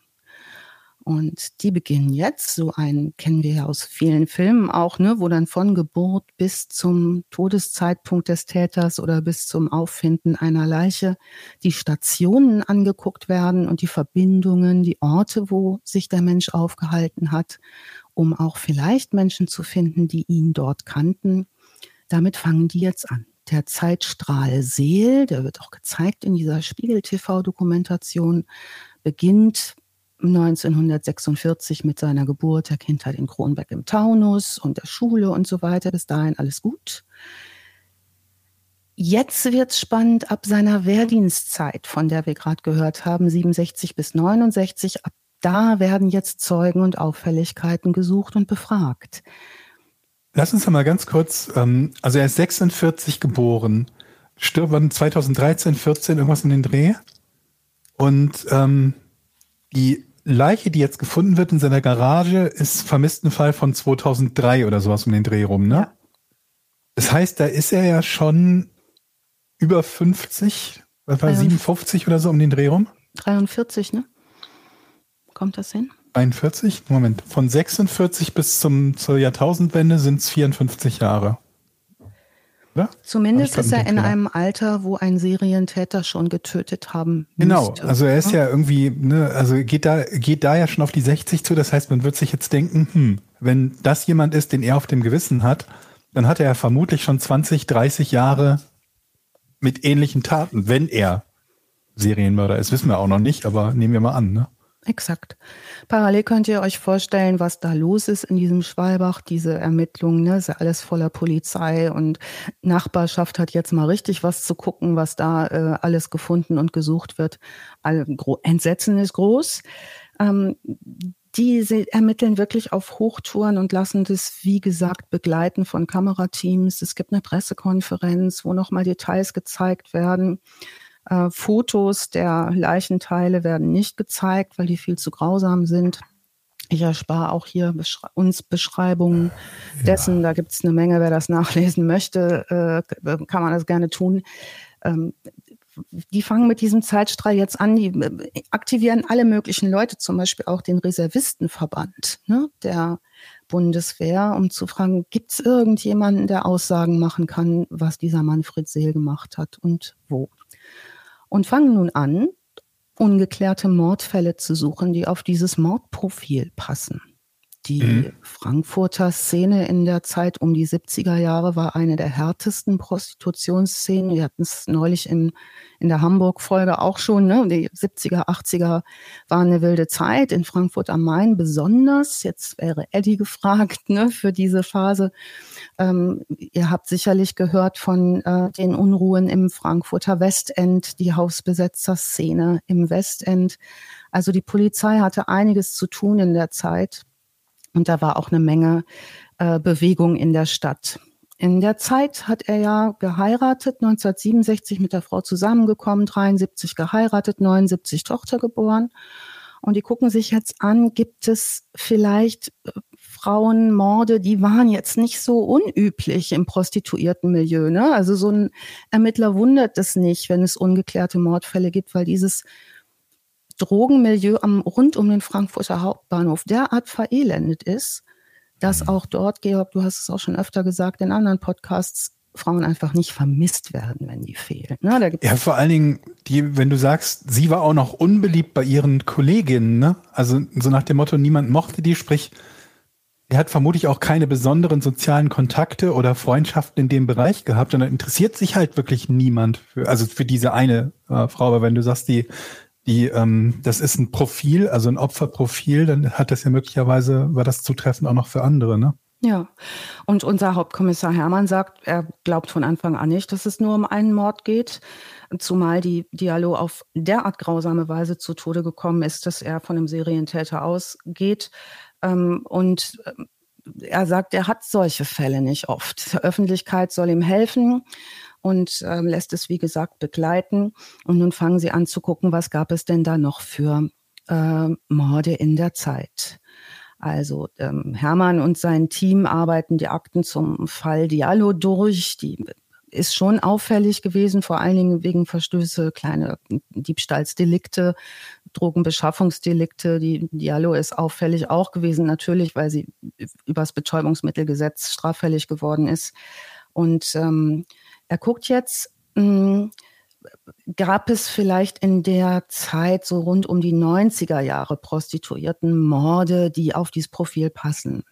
Und die beginnen jetzt, so einen kennen wir ja aus vielen Filmen auch, ne, wo dann von Geburt bis zum Todeszeitpunkt des Täters oder bis zum Auffinden einer Leiche die Stationen angeguckt werden und die Verbindungen, die Orte, wo sich der Mensch aufgehalten hat um auch vielleicht Menschen zu finden, die ihn dort kannten. Damit fangen die jetzt an. Der Zeitstrahl Seel, der wird auch gezeigt in dieser Spiegel-TV-Dokumentation, beginnt 1946 mit seiner Geburt, der Kindheit in Kronberg im Taunus und der Schule und so weiter. Bis dahin alles gut. Jetzt wird's spannend ab seiner Wehrdienstzeit, von der wir gerade gehört haben, 67 bis 69. Ab da werden jetzt Zeugen und Auffälligkeiten gesucht und befragt. Lass uns mal ganz kurz, ähm, also er ist 46 geboren, stirbt 2013, 14, irgendwas in den Dreh. Und ähm, die Leiche, die jetzt gefunden wird in seiner Garage, ist vermissten Fall von 2003 oder sowas um den Dreh rum, ne? Ja. Das heißt, da ist er ja schon über 50, was war 57 oder so um den Dreh rum? 43, ne? Kommt das hin? 41? Moment. Von 46 bis zum, zur Jahrtausendwende sind es 54 Jahre. Oder? Zumindest ist er in einem Alter, wo ein Serientäter schon getötet haben Genau, müsste. also er ist ja irgendwie, ne, also geht da, geht da ja schon auf die 60 zu. Das heißt, man wird sich jetzt denken, hm, wenn das jemand ist, den er auf dem Gewissen hat, dann hat er vermutlich schon 20, 30 Jahre mit ähnlichen Taten, wenn er Serienmörder ist. Wissen wir auch noch nicht, aber nehmen wir mal an, ne? Exakt. Parallel könnt ihr euch vorstellen, was da los ist in diesem Schwalbach, diese Ermittlungen, ne, ist ja alles voller Polizei und Nachbarschaft hat jetzt mal richtig was zu gucken, was da äh, alles gefunden und gesucht wird. All, Entsetzen ist groß. Ähm, die ermitteln wirklich auf Hochtouren und lassen das, wie gesagt, begleiten von Kamerateams. Es gibt eine Pressekonferenz, wo nochmal Details gezeigt werden. Äh, Fotos der Leichenteile werden nicht gezeigt, weil die viel zu grausam sind. Ich erspare auch hier beschre uns Beschreibungen ja. dessen. Da gibt es eine Menge, wer das <laughs> nachlesen möchte, äh, kann man das gerne tun. Ähm, die fangen mit diesem Zeitstrahl jetzt an, die äh, aktivieren alle möglichen Leute, zum Beispiel auch den Reservistenverband ne, der Bundeswehr, um zu fragen, gibt es irgendjemanden, der Aussagen machen kann, was dieser Manfred Seel gemacht hat und wo und fangen nun an, ungeklärte Mordfälle zu suchen, die auf dieses Mordprofil passen. Die mhm. Frankfurter Szene in der Zeit um die 70er Jahre war eine der härtesten Prostitutionsszenen. Wir hatten es neulich in, in der Hamburg-Folge auch schon. Ne? Die 70er, 80er waren eine wilde Zeit, in Frankfurt am Main besonders. Jetzt wäre Eddie gefragt ne, für diese Phase. Ähm, ihr habt sicherlich gehört von äh, den Unruhen im Frankfurter Westend, die Hausbesetzerszene im Westend. Also die Polizei hatte einiges zu tun in der Zeit. Und da war auch eine Menge äh, Bewegung in der Stadt. In der Zeit hat er ja geheiratet, 1967 mit der Frau zusammengekommen, 73 geheiratet, 79 Tochter geboren. Und die gucken sich jetzt an, gibt es vielleicht äh, Frauenmorde, die waren jetzt nicht so unüblich im Prostituiertenmilieu. Ne? Also so ein Ermittler wundert es nicht, wenn es ungeklärte Mordfälle gibt, weil dieses Drogenmilieu am, rund um den Frankfurter Hauptbahnhof derart verelendet ist, dass mhm. auch dort, Georg, du hast es auch schon öfter gesagt in anderen Podcasts, Frauen einfach nicht vermisst werden, wenn die fehlen. Ne? Da ja, vor allen Dingen, die, wenn du sagst, sie war auch noch unbeliebt bei ihren Kolleginnen, ne? Also so nach dem Motto, niemand mochte die, sprich, er hat vermutlich auch keine besonderen sozialen Kontakte oder Freundschaften in dem Bereich gehabt und dann interessiert sich halt wirklich niemand für, also für diese eine äh, Frau. Aber wenn du sagst, die die, ähm, das ist ein Profil, also ein Opferprofil, dann hat das ja möglicherweise, war das zutreffend auch noch für andere, ne? Ja, und unser Hauptkommissar Hermann sagt, er glaubt von Anfang an nicht, dass es nur um einen Mord geht, zumal die Diallo auf derart grausame Weise zu Tode gekommen ist, dass er von einem Serientäter ausgeht. Ähm, und äh, er sagt, er hat solche Fälle nicht oft. Die Öffentlichkeit soll ihm helfen und äh, lässt es, wie gesagt, begleiten. Und nun fangen sie an zu gucken, was gab es denn da noch für äh, Morde in der Zeit. Also ähm, Hermann und sein Team arbeiten die Akten zum Fall Diallo durch. Die ist schon auffällig gewesen, vor allen Dingen wegen Verstöße, kleine Diebstahlsdelikte, Drogenbeschaffungsdelikte. Die Diallo ist auffällig auch gewesen, natürlich, weil sie übers Betäubungsmittelgesetz straffällig geworden ist. Und ähm, er guckt jetzt, hm, gab es vielleicht in der Zeit so rund um die 90er Jahre Prostituierten Morde, die auf dieses Profil passen.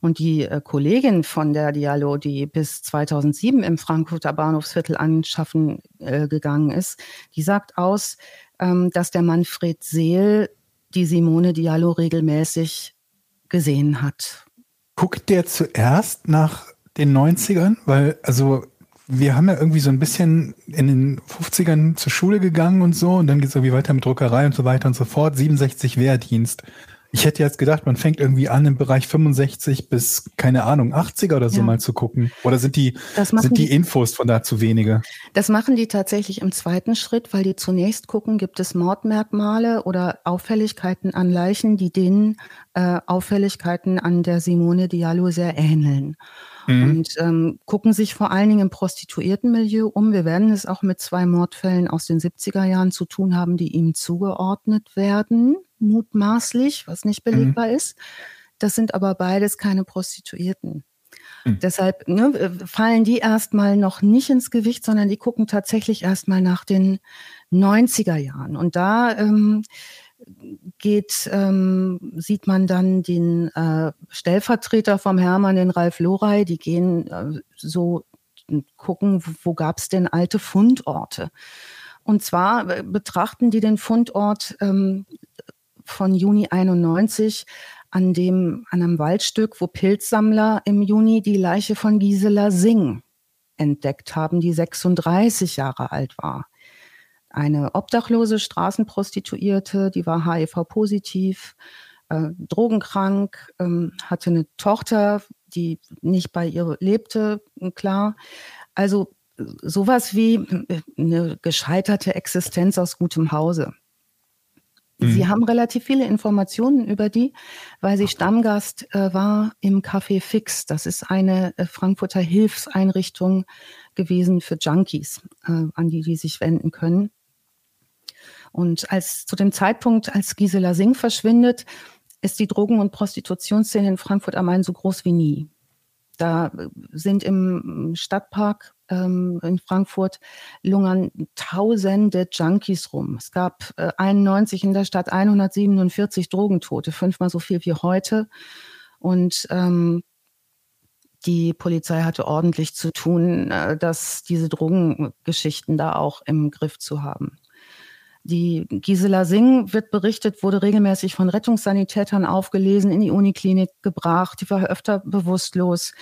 Und die äh, Kollegin von der Diallo, die bis 2007 im Frankfurter Bahnhofsviertel anschaffen äh, gegangen ist, die sagt aus, ähm, dass der Manfred Seel die Simone Diallo regelmäßig gesehen hat. Guckt der zuerst nach den 90ern? Weil, also, wir haben ja irgendwie so ein bisschen in den 50ern zur Schule gegangen und so und dann geht es irgendwie weiter mit Druckerei und so weiter und so fort. 67 Wehrdienst. Ich hätte jetzt gedacht, man fängt irgendwie an im Bereich 65 bis, keine Ahnung, 80er oder so ja. mal zu gucken. Oder sind die, sind die, die Infos von da zu wenige? Das machen die tatsächlich im zweiten Schritt, weil die zunächst gucken, gibt es Mordmerkmale oder Auffälligkeiten an Leichen, die den äh, Auffälligkeiten an der Simone Diallo sehr ähneln mhm. und ähm, gucken sich vor allen Dingen im Prostituiertenmilieu um. Wir werden es auch mit zwei Mordfällen aus den 70er Jahren zu tun haben, die ihm zugeordnet werden, mutmaßlich, was nicht belegbar mhm. ist. Das sind aber beides keine Prostituierten. Mhm. Deshalb ne, fallen die erstmal noch nicht ins Gewicht, sondern die gucken tatsächlich erstmal nach den 90er Jahren. Und da ähm, geht, ähm, sieht man dann den äh, Stellvertreter vom Hermann, den Ralf Lorey, die gehen äh, so gucken, wo gab es denn alte Fundorte. Und zwar äh, betrachten die den Fundort ähm, von Juni 91 an dem, an einem Waldstück, wo Pilzsammler im Juni die Leiche von Gisela Singh entdeckt haben, die 36 Jahre alt war eine obdachlose Straßenprostituierte, die war HIV-positiv, äh, drogenkrank, ähm, hatte eine Tochter, die nicht bei ihr lebte, klar. Also sowas wie äh, eine gescheiterte Existenz aus gutem Hause. Mhm. Sie haben relativ viele Informationen über die, weil sie Stammgast äh, war im Café Fix. Das ist eine äh, Frankfurter Hilfseinrichtung gewesen für Junkies, äh, an die die sich wenden können. Und als zu dem Zeitpunkt, als Gisela Singh verschwindet, ist die Drogen- und Prostitutionsszene in Frankfurt am Main so groß wie nie. Da sind im Stadtpark ähm, in Frankfurt lungern tausende Junkies rum. Es gab äh, 91 in der Stadt 147 Drogentote, fünfmal so viel wie heute. Und ähm, die Polizei hatte ordentlich zu tun, äh, dass diese Drogengeschichten da auch im Griff zu haben. Die Gisela Singh wird berichtet, wurde regelmäßig von Rettungssanitätern aufgelesen, in die Uniklinik gebracht. Die war öfter bewusstlos,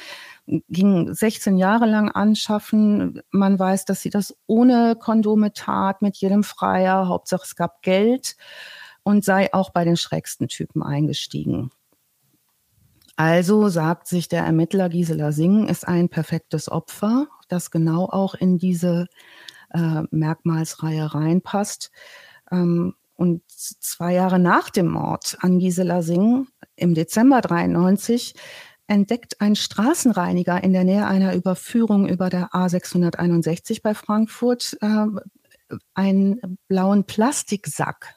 ging 16 Jahre lang anschaffen. Man weiß, dass sie das ohne Kondome tat, mit jedem Freier. Hauptsache es gab Geld und sei auch bei den schrägsten Typen eingestiegen. Also sagt sich der Ermittler Gisela Singh ist ein perfektes Opfer, das genau auch in diese äh, Merkmalsreihe reinpasst. Ähm, und zwei Jahre nach dem Mord an Gisela Singh im Dezember 93 entdeckt ein Straßenreiniger in der Nähe einer Überführung über der A661 bei Frankfurt äh, einen blauen Plastiksack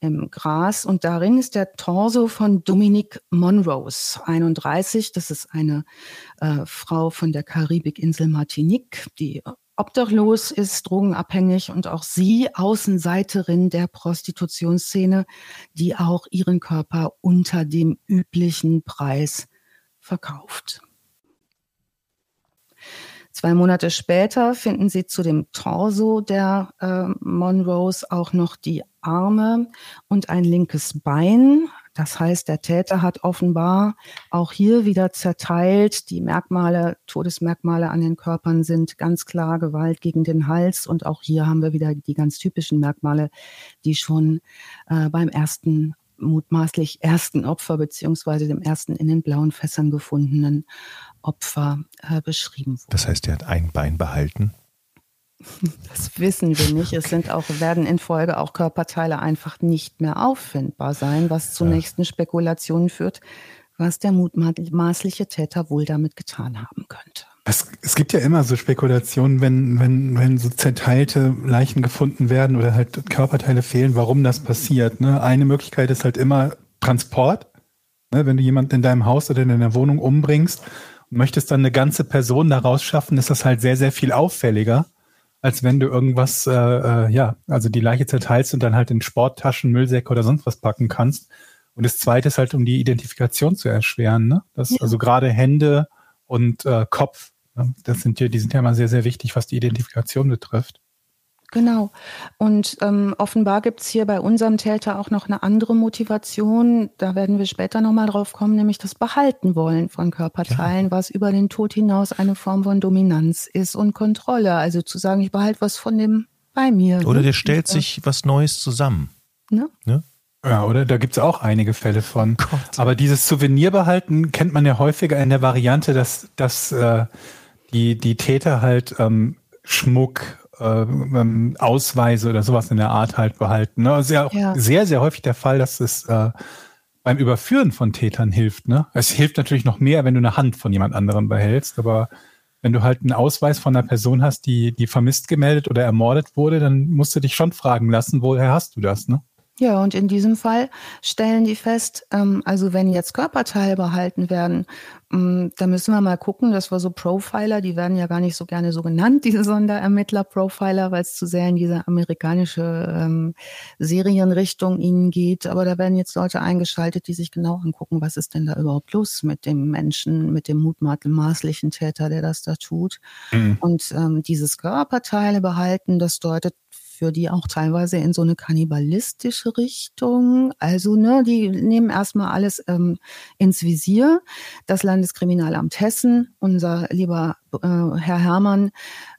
im Gras und darin ist der Torso von Dominique Monrose, 31. Das ist eine äh, Frau von der Karibikinsel Martinique, die obdachlos ist, drogenabhängig und auch sie Außenseiterin der Prostitutionsszene, die auch ihren Körper unter dem üblichen Preis verkauft. Zwei Monate später finden sie zu dem Torso der äh, Monrose auch noch die Arme und ein linkes Bein. Das heißt, der Täter hat offenbar auch hier wieder zerteilt. Die Merkmale, Todesmerkmale an den Körpern sind ganz klar Gewalt gegen den Hals. Und auch hier haben wir wieder die ganz typischen Merkmale, die schon äh, beim ersten mutmaßlich ersten Opfer beziehungsweise dem ersten in den blauen Fässern gefundenen Opfer äh, beschrieben wurde. Das heißt, er hat ein Bein behalten? Das wissen wir nicht. Es sind auch, werden in Folge auch Körperteile einfach nicht mehr auffindbar sein, was zu ja. nächsten Spekulationen führt, was der mutmaßliche Täter wohl damit getan haben könnte. Es, es gibt ja immer so Spekulationen, wenn, wenn, wenn so zerteilte Leichen gefunden werden oder halt Körperteile fehlen, warum das passiert. Ne? Eine Möglichkeit ist halt immer Transport. Ne? Wenn du jemanden in deinem Haus oder in deiner Wohnung umbringst und möchtest dann eine ganze Person daraus schaffen, ist das halt sehr, sehr viel auffälliger, als wenn du irgendwas, äh, äh, ja, also die Leiche zerteilst und dann halt in Sporttaschen, Müllsäcke oder sonst was packen kannst. Und das zweite ist halt, um die Identifikation zu erschweren. Ne? Das, ja. Also gerade Hände und äh, Kopf das sind ja, die sind ja mal sehr, sehr wichtig, was die Identifikation betrifft. Genau. Und ähm, offenbar gibt es hier bei unserem Täter auch noch eine andere Motivation. Da werden wir später nochmal drauf kommen, nämlich das Behalten wollen von Körperteilen, ja. was über den Tod hinaus eine Form von Dominanz ist und Kontrolle. Also zu sagen, ich behalte was von dem bei mir. Oder ne? der stellt sich was Neues zusammen. Ne? ne? Ja, oder? Da gibt's auch einige Fälle von. Gott. Aber dieses Souvenirbehalten kennt man ja häufiger in der Variante, dass, dass äh, die, die Täter halt ähm, Schmuck, äh, ähm, Ausweise oder sowas in der Art halt behalten. Ne? Das ist ja auch ja. sehr, sehr häufig der Fall, dass es äh, beim Überführen von Tätern hilft. Ne? Es hilft natürlich noch mehr, wenn du eine Hand von jemand anderem behältst, aber wenn du halt einen Ausweis von einer Person hast, die, die vermisst gemeldet oder ermordet wurde, dann musst du dich schon fragen lassen, woher hast du das, ne? Ja, und in diesem Fall stellen die fest, ähm, also wenn jetzt Körperteile behalten werden, ähm, da müssen wir mal gucken, das war so Profiler, die werden ja gar nicht so gerne so genannt, <laughs> diese Sonderermittler-Profiler, weil es zu sehr in diese amerikanische ähm, Serienrichtung ihnen geht. Aber da werden jetzt Leute eingeschaltet, die sich genau angucken, was ist denn da überhaupt los mit dem Menschen, mit dem mutmaßlichen Täter, der das da tut. Mhm. Und ähm, dieses Körperteile behalten, das deutet für die auch teilweise in so eine kannibalistische Richtung. Also, ne, die nehmen erstmal alles ähm, ins Visier. Das Landeskriminalamt Hessen, unser lieber äh, Herr Hermann,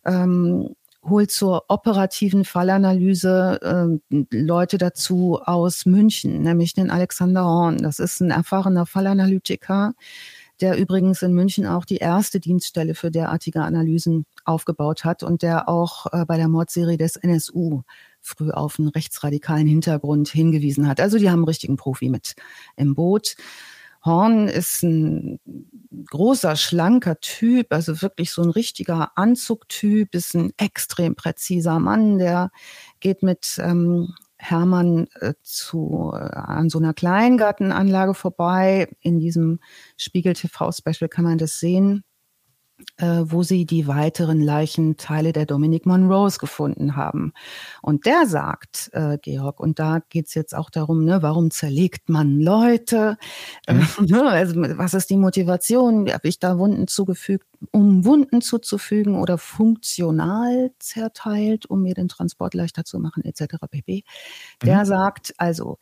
ähm, holt zur operativen Fallanalyse äh, Leute dazu aus München, nämlich den Alexander Horn. Das ist ein erfahrener Fallanalytiker, der übrigens in München auch die erste Dienststelle für derartige Analysen aufgebaut hat und der auch äh, bei der Mordserie des NSU früh auf einen rechtsradikalen Hintergrund hingewiesen hat. Also die haben einen richtigen Profi mit im Boot. Horn ist ein großer, schlanker Typ, also wirklich so ein richtiger Anzugtyp, ist ein extrem präziser Mann, der geht mit ähm, Hermann äh, zu, äh, an so einer Kleingartenanlage vorbei. In diesem Spiegel TV Special kann man das sehen wo sie die weiteren Leichenteile der Dominic Monroes gefunden haben. Und der sagt, äh, Georg, und da geht's jetzt auch darum, ne, warum zerlegt man Leute? Mhm. <laughs> Also, was ist die Motivation? Habe ich da Wunden zugefügt, um Wunden zuzufügen oder funktional zerteilt, um mir den Transport leichter zu machen, etc. pp. Der mhm. sagt also,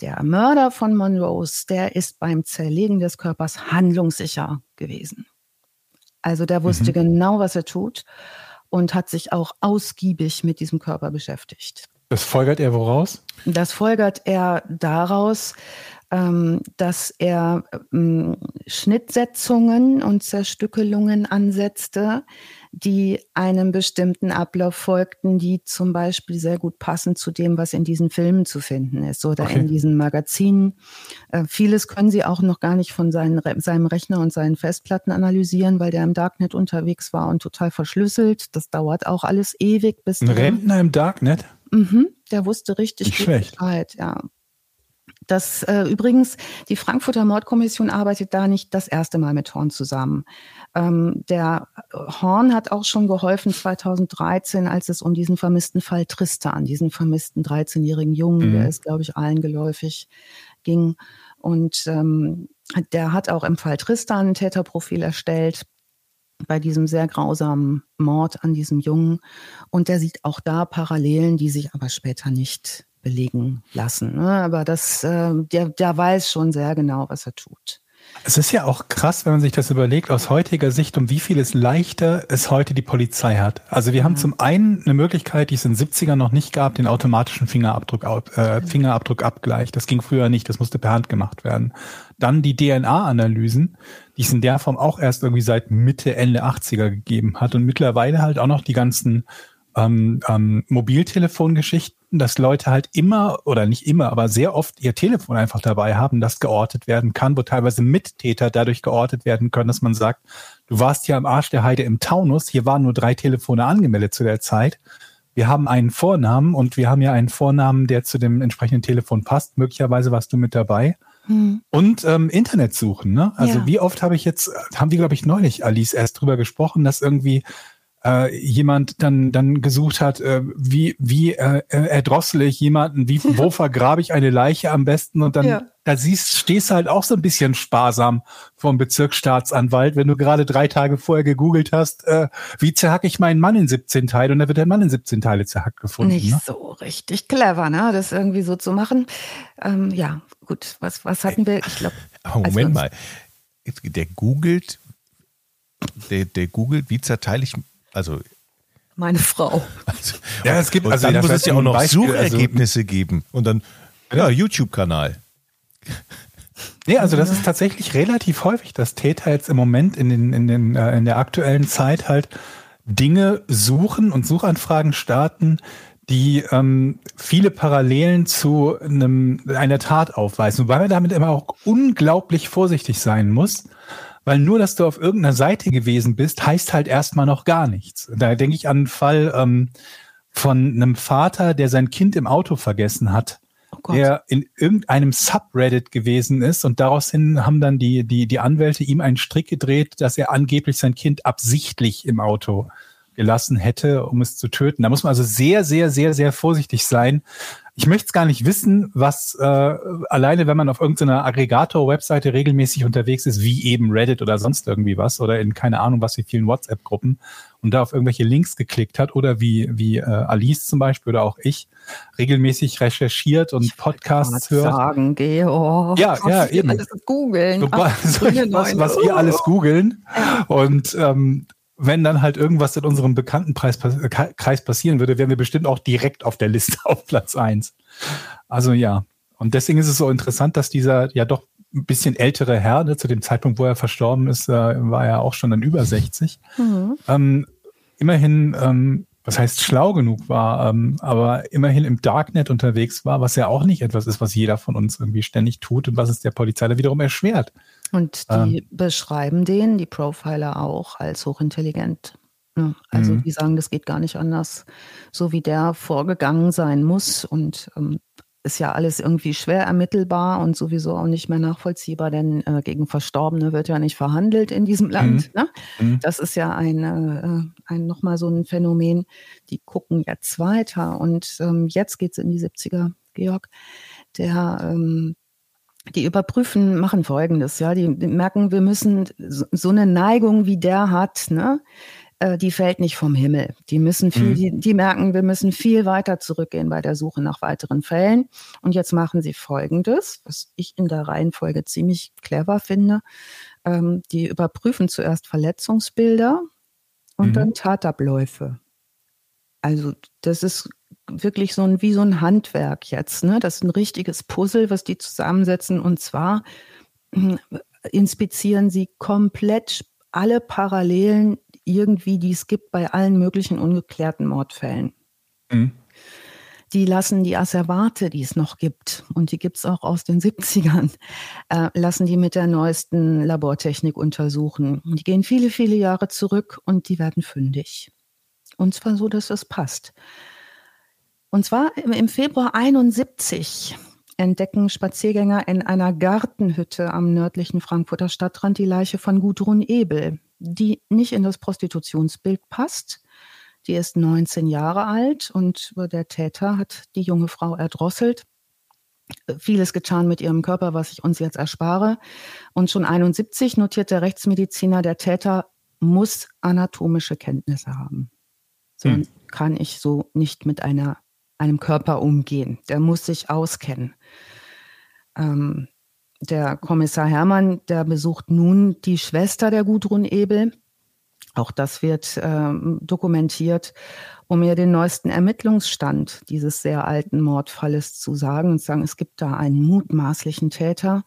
der Mörder von Monroes, der ist beim Zerlegen des Körpers handlungssicher gewesen. Also der wusste mhm. genau, was er tut und hat sich auch ausgiebig mit diesem Körper beschäftigt. Das folgert er woraus? Das folgert er daraus, dass er ähm, Schnittsetzungen und Zerstückelungen ansetzte, die einem bestimmten Ablauf folgten, die zum Beispiel sehr gut passen zu dem, was in diesen Filmen zu finden ist oder okay. in diesen Magazinen. Äh, vieles können Sie auch noch gar nicht von seinen, seinem Rechner und seinen Festplatten analysieren, weil der im Darknet unterwegs war und total verschlüsselt. Das dauert auch alles ewig. Bis Ein Rentner im Darknet? Mhm, der wusste richtig gut Bescheid, ja. Das äh, übrigens, die Frankfurter Mordkommission arbeitet da nicht das erste Mal mit Horn zusammen. Ähm, der Horn hat auch schon geholfen 2013, als es um diesen vermissten Fall Tristan, diesen vermissten 13-jährigen Jungen, mhm. der ist, glaube ich, allen geläufig, ging. Und ähm, der hat auch im Fall Tristan ein Täterprofil erstellt bei diesem sehr grausamen Mord an diesem Jungen. Und der sieht auch da Parallelen, die sich aber später nicht belegen lassen. Ne? Aber das, äh, der, der weiß schon sehr genau, was er tut. Es ist ja auch krass, wenn man sich das überlegt, aus heutiger Sicht, um wie viel es leichter es heute die Polizei hat. Also wir haben zum einen eine Möglichkeit, die es in den 70ern noch nicht gab, den automatischen Fingerabdruck, äh, Fingerabdruckabgleich. Das ging früher nicht, das musste per Hand gemacht werden. Dann die DNA-Analysen, die es in der Form auch erst irgendwie seit Mitte, Ende 80er gegeben hat und mittlerweile halt auch noch die ganzen ähm, ähm, Mobiltelefongeschichten dass Leute halt immer oder nicht immer, aber sehr oft ihr Telefon einfach dabei haben, das geortet werden kann, wo teilweise Mittäter dadurch geortet werden können, dass man sagt, du warst hier am Arsch der Heide im Taunus, hier waren nur drei Telefone angemeldet zu der Zeit. Wir haben einen Vornamen und wir haben ja einen Vornamen, der zu dem entsprechenden Telefon passt. Möglicherweise warst du mit dabei. Hm. Und ähm, Internet suchen. Ne? Also ja. wie oft habe ich jetzt, haben wir, glaube ich, neulich, Alice, erst drüber gesprochen, dass irgendwie äh, jemand dann dann gesucht hat, äh, wie wie äh, äh erdrossel ich jemanden, wie <laughs> wo vergrabe ich eine Leiche am besten und dann ja. da siehst stehst halt auch so ein bisschen sparsam vom Bezirksstaatsanwalt, wenn du gerade drei Tage vorher gegoogelt hast, äh, wie zerhack ich meinen Mann in 17 Teile und dann wird der Mann in 17 Teile zerhackt gefunden. Nicht ne? so richtig clever, ne, das irgendwie so zu machen. Ähm, ja, gut, was was hatten wir? Ich glaube. Moment mal, der googelt der, der googelt, wie zerteile ich also meine Frau. Also, ja, es gibt, also dann muss es ja auch noch Beispiel, Suchergebnisse also, geben und dann ja, YouTube-Kanal. Nee, also das ist tatsächlich relativ häufig, dass Täter jetzt im Moment in, den, in, den, äh, in der aktuellen Zeit halt Dinge suchen und Suchanfragen starten, die ähm, viele Parallelen zu einem, einer Tat aufweisen. Wobei man damit immer auch unglaublich vorsichtig sein muss, weil nur, dass du auf irgendeiner Seite gewesen bist, heißt halt erstmal noch gar nichts. Da denke ich an einen Fall ähm, von einem Vater, der sein Kind im Auto vergessen hat. Oh der in irgendeinem Subreddit gewesen ist und daraus hin haben dann die, die, die Anwälte ihm einen Strick gedreht, dass er angeblich sein Kind absichtlich im Auto gelassen hätte, um es zu töten. Da muss man also sehr, sehr, sehr, sehr vorsichtig sein, ich möchte es gar nicht wissen, was äh, alleine, wenn man auf irgendeiner Aggregator-Webseite regelmäßig unterwegs ist, wie eben Reddit oder sonst irgendwie was oder in keine Ahnung was wie vielen WhatsApp-Gruppen und da auf irgendwelche Links geklickt hat oder wie wie äh, Alice zum Beispiel oder auch ich regelmäßig recherchiert und Podcasts hört. Sagen, Georg, ja, ja, eben. Alles googeln. <laughs> was, was wir alles googeln und ähm, wenn dann halt irgendwas in unserem Bekanntenkreis äh, Kreis passieren würde, wären wir bestimmt auch direkt auf der Liste <laughs> auf Platz eins. Also ja. Und deswegen ist es so interessant, dass dieser ja doch ein bisschen ältere Herr, ne, zu dem Zeitpunkt, wo er verstorben ist, äh, war er auch schon dann über 60, mhm. ähm, immerhin, ähm, was heißt schlau genug war, ähm, aber immerhin im Darknet unterwegs war, was ja auch nicht etwas ist, was jeder von uns irgendwie ständig tut und was es der Polizei da wiederum erschwert. Und die ähm, beschreiben den, die Profiler auch, als hochintelligent. Ne? Also mhm. die sagen, das geht gar nicht anders, so wie der vorgegangen sein muss. Und ähm, ist ja alles irgendwie schwer ermittelbar und sowieso auch nicht mehr nachvollziehbar, denn äh, gegen Verstorbene wird ja nicht verhandelt in diesem Land. Mhm. Ne? Mhm. Das ist ja ein, äh, ein nochmal so ein Phänomen. Die gucken jetzt weiter und ähm, jetzt geht's in die 70er, Georg. Der ähm, die überprüfen, machen Folgendes, ja, die, die merken, wir müssen so, so eine Neigung wie der hat, ne, äh, die fällt nicht vom Himmel. Die müssen viel, mhm. die, die merken, wir müssen viel weiter zurückgehen bei der Suche nach weiteren Fällen. Und jetzt machen sie Folgendes, was ich in der Reihenfolge ziemlich clever finde. Ähm, die überprüfen zuerst Verletzungsbilder und mhm. dann Tatabläufe. Also das ist wirklich so ein wie so ein Handwerk jetzt. Ne? Das ist ein richtiges Puzzle, was die zusammensetzen. Und zwar äh, inspizieren sie komplett alle Parallelen irgendwie, die es gibt bei allen möglichen ungeklärten Mordfällen. Mhm. Die lassen die Asservate, die es noch gibt, und die gibt es auch aus den 70ern, äh, lassen die mit der neuesten Labortechnik untersuchen. Die gehen viele, viele Jahre zurück und die werden fündig. Und zwar so, dass das passt. Und zwar im Februar 71 entdecken Spaziergänger in einer Gartenhütte am nördlichen Frankfurter Stadtrand die Leiche von Gudrun Ebel die nicht in das Prostitutionsbild passt. Die ist 19 Jahre alt und der Täter hat die junge Frau erdrosselt. Vieles getan mit ihrem Körper, was ich uns jetzt erspare. Und schon 71 notiert der Rechtsmediziner, der Täter muss anatomische Kenntnisse haben. Sonst hm. kann ich so nicht mit einer, einem Körper umgehen. Der muss sich auskennen. Ähm, der Kommissar Hermann, der besucht nun die Schwester der Gudrun Ebel. Auch das wird äh, dokumentiert, um ihr den neuesten Ermittlungsstand dieses sehr alten Mordfalles zu sagen und zu sagen, es gibt da einen mutmaßlichen Täter.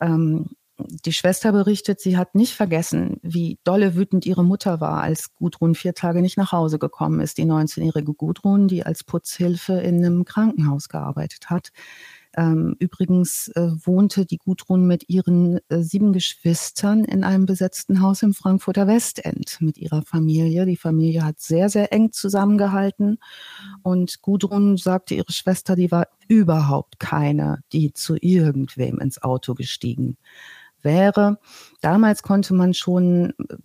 Ähm, die Schwester berichtet, sie hat nicht vergessen, wie dolle wütend ihre Mutter war, als Gudrun vier Tage nicht nach Hause gekommen ist. Die 19-jährige Gudrun, die als Putzhilfe in einem Krankenhaus gearbeitet hat. Ähm, übrigens äh, wohnte die Gudrun mit ihren äh, sieben Geschwistern in einem besetzten Haus im Frankfurter Westend mit ihrer Familie. Die Familie hat sehr, sehr eng zusammengehalten. Und Gudrun sagte, ihre Schwester, die war überhaupt keine, die zu irgendwem ins Auto gestiegen wäre. Damals konnte man schon äh,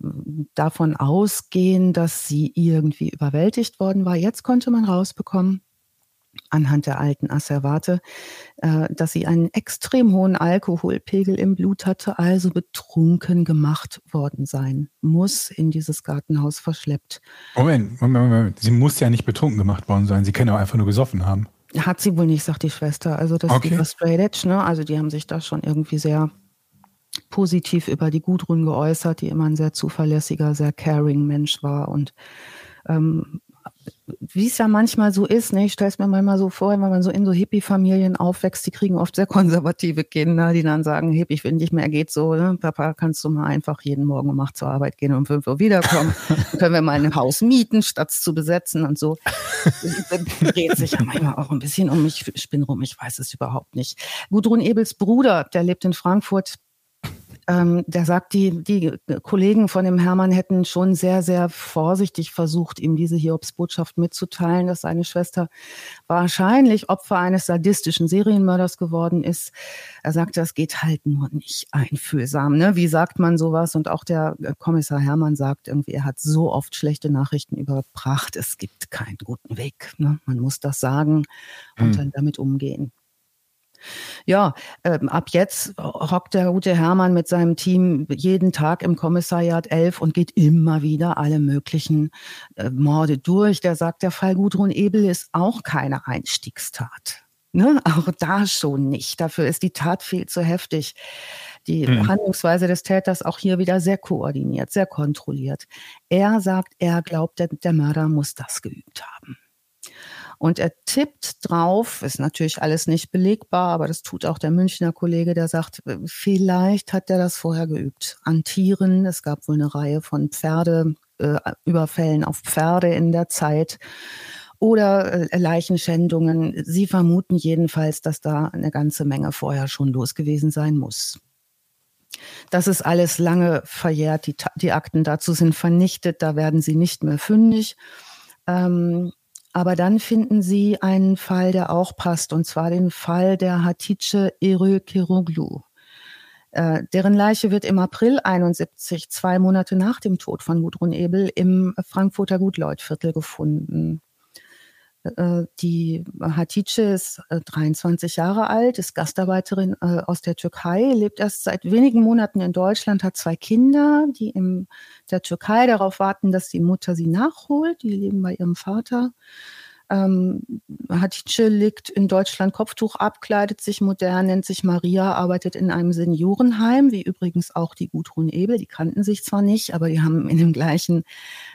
davon ausgehen, dass sie irgendwie überwältigt worden war. Jetzt konnte man rausbekommen, anhand der alten Asservate, äh, dass sie einen extrem hohen Alkoholpegel im Blut hatte, also betrunken gemacht worden sein muss, in dieses Gartenhaus verschleppt. Moment, Moment, Moment. Sie muss ja nicht betrunken gemacht worden sein. Sie kann auch einfach nur gesoffen haben. Hat sie wohl nicht, sagt die Schwester. Also das okay. war straight edge, ne? Also die haben sich da schon irgendwie sehr positiv über die Gudrun geäußert, die immer ein sehr zuverlässiger, sehr caring Mensch war und ähm, wie es ja manchmal so ist, ne, ich stelle es mir manchmal so vor, wenn man so in so Hippie-Familien aufwächst, die kriegen oft sehr konservative Kinder, die dann sagen, Hippie, ich will nicht mehr, geht so, ne? Papa, kannst du mal einfach jeden Morgen um acht zur Arbeit gehen und um fünf Uhr wiederkommen? <laughs> können wir mal ein Haus mieten, statt es zu besetzen und so. <laughs> dreht sich ja manchmal auch ein bisschen um mich, ich spinne rum, ich weiß es überhaupt nicht. Gudrun Ebels Bruder, der lebt in Frankfurt, ähm, der sagt, die, die Kollegen von dem Hermann hätten schon sehr, sehr vorsichtig versucht, ihm diese Hiobsbotschaft mitzuteilen, dass seine Schwester wahrscheinlich Opfer eines sadistischen Serienmörders geworden ist. Er sagte, das geht halt nur nicht einfühlsam. Ne? Wie sagt man sowas? Und auch der Kommissar Hermann sagt irgendwie, er hat so oft schlechte Nachrichten überbracht, es gibt keinen guten Weg. Ne? Man muss das sagen und hm. dann damit umgehen. Ja, ähm, ab jetzt hockt der gute Hermann mit seinem Team jeden Tag im Kommissariat 11 und geht immer wieder alle möglichen äh, Morde durch. Der sagt, der Fall Gudrun Ebel ist auch keine Einstiegstat. Ne? Auch da schon nicht. Dafür ist die Tat viel zu heftig. Die mhm. Handlungsweise des Täters auch hier wieder sehr koordiniert, sehr kontrolliert. Er sagt, er glaubt, der, der Mörder muss das geübt haben. Und er tippt drauf, ist natürlich alles nicht belegbar, aber das tut auch der Münchner Kollege, der sagt, vielleicht hat er das vorher geübt. An Tieren, es gab wohl eine Reihe von Pferdeüberfällen äh, auf Pferde in der Zeit oder äh, Leichenschändungen. Sie vermuten jedenfalls, dass da eine ganze Menge vorher schon los gewesen sein muss. Das ist alles lange verjährt. Die, die Akten dazu sind vernichtet. Da werden sie nicht mehr fündig. Ähm, aber dann finden sie einen Fall, der auch passt, und zwar den Fall der Hatice Erö Kiroglu. Äh, deren Leiche wird im April 71, zwei Monate nach dem Tod von Gudrun Ebel, im Frankfurter Gutleutviertel gefunden. Äh, die Hatice ist 23 äh, Jahre alt, ist Gastarbeiterin äh, aus der Türkei, lebt erst seit wenigen Monaten in Deutschland, hat zwei Kinder, die in der Türkei darauf warten, dass die Mutter sie nachholt. Die leben bei ihrem Vater. Ähm, Hatice liegt in Deutschland Kopftuch ab, kleidet sich modern, nennt sich Maria, arbeitet in einem Seniorenheim, wie übrigens auch die Gudrun Ebel. Die kannten sich zwar nicht, aber die haben in dem gleichen,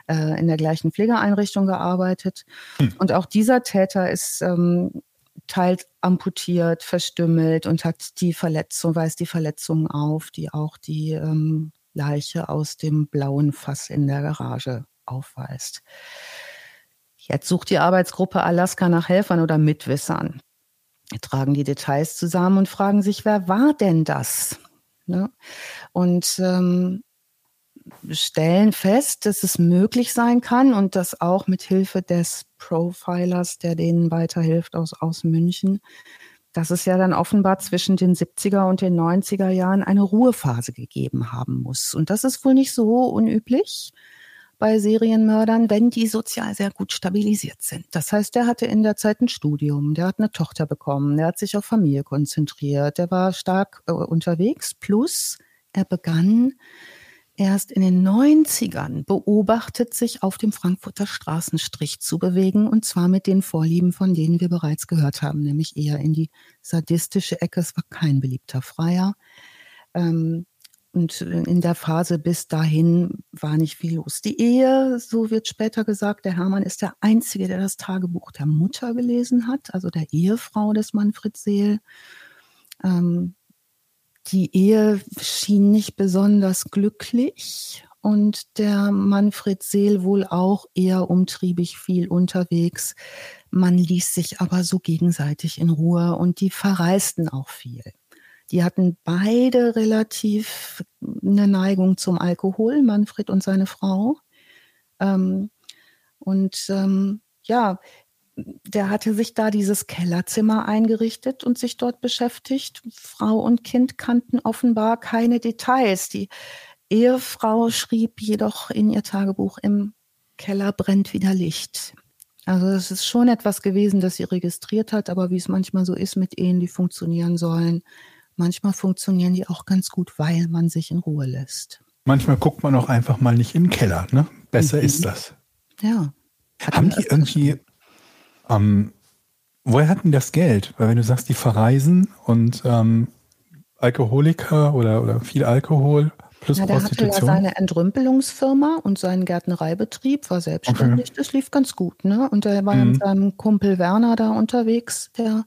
äh, in der gleichen Pflegeeinrichtung gearbeitet. Hm. Und auch dieser Täter ist ähm, teils amputiert, verstümmelt und hat die Verletzung, weist die Verletzungen auf, die auch die ähm, Leiche aus dem blauen Fass in der Garage aufweist. Jetzt sucht die Arbeitsgruppe Alaska nach Helfern oder Mitwissern. Wir tragen die Details zusammen und fragen sich, wer war denn das? Ne? Und ähm, stellen fest, dass es möglich sein kann und das auch mit Hilfe des Profilers, der denen weiterhilft aus, aus München, dass es ja dann offenbar zwischen den 70er und den 90er Jahren eine Ruhephase gegeben haben muss. Und das ist wohl nicht so unüblich bei Serienmördern, wenn die sozial sehr gut stabilisiert sind. Das heißt, der hatte in der Zeit ein Studium, der hat eine Tochter bekommen, der hat sich auf Familie konzentriert, der war stark äh, unterwegs, plus er begann erst in den 90ern beobachtet sich auf dem Frankfurter Straßenstrich zu bewegen und zwar mit den Vorlieben, von denen wir bereits gehört haben, nämlich eher in die sadistische Ecke. Es war kein beliebter Freier. Ähm, und in der Phase bis dahin war nicht viel los. Die Ehe, so wird später gesagt, der Hermann ist der Einzige, der das Tagebuch der Mutter gelesen hat, also der Ehefrau des Manfred Seel. Ähm, die Ehe schien nicht besonders glücklich und der Manfred Seel wohl auch eher umtriebig viel unterwegs. Man ließ sich aber so gegenseitig in Ruhe und die verreisten auch viel. Die hatten beide relativ eine Neigung zum Alkohol, Manfred und seine Frau. Ähm, und ähm, ja, der hatte sich da dieses Kellerzimmer eingerichtet und sich dort beschäftigt. Frau und Kind kannten offenbar keine Details. Die Ehefrau schrieb jedoch in ihr Tagebuch, im Keller brennt wieder Licht. Also es ist schon etwas gewesen, das sie registriert hat, aber wie es manchmal so ist mit Ehen, die funktionieren sollen, manchmal funktionieren die auch ganz gut, weil man sich in Ruhe lässt. Manchmal guckt man auch einfach mal nicht in den Keller, ne? Besser mhm. ist das. Ja. Haben die irgendwie, ähm, woher hatten die das Geld? Weil wenn du sagst, die verreisen und ähm, Alkoholiker oder, oder viel Alkohol plus ja, der Prostitution. hatte ja seine Entrümpelungsfirma und seinen Gärtnereibetrieb, war selbstständig, okay. das lief ganz gut, ne? Und er war mhm. mit seinem Kumpel Werner da unterwegs, der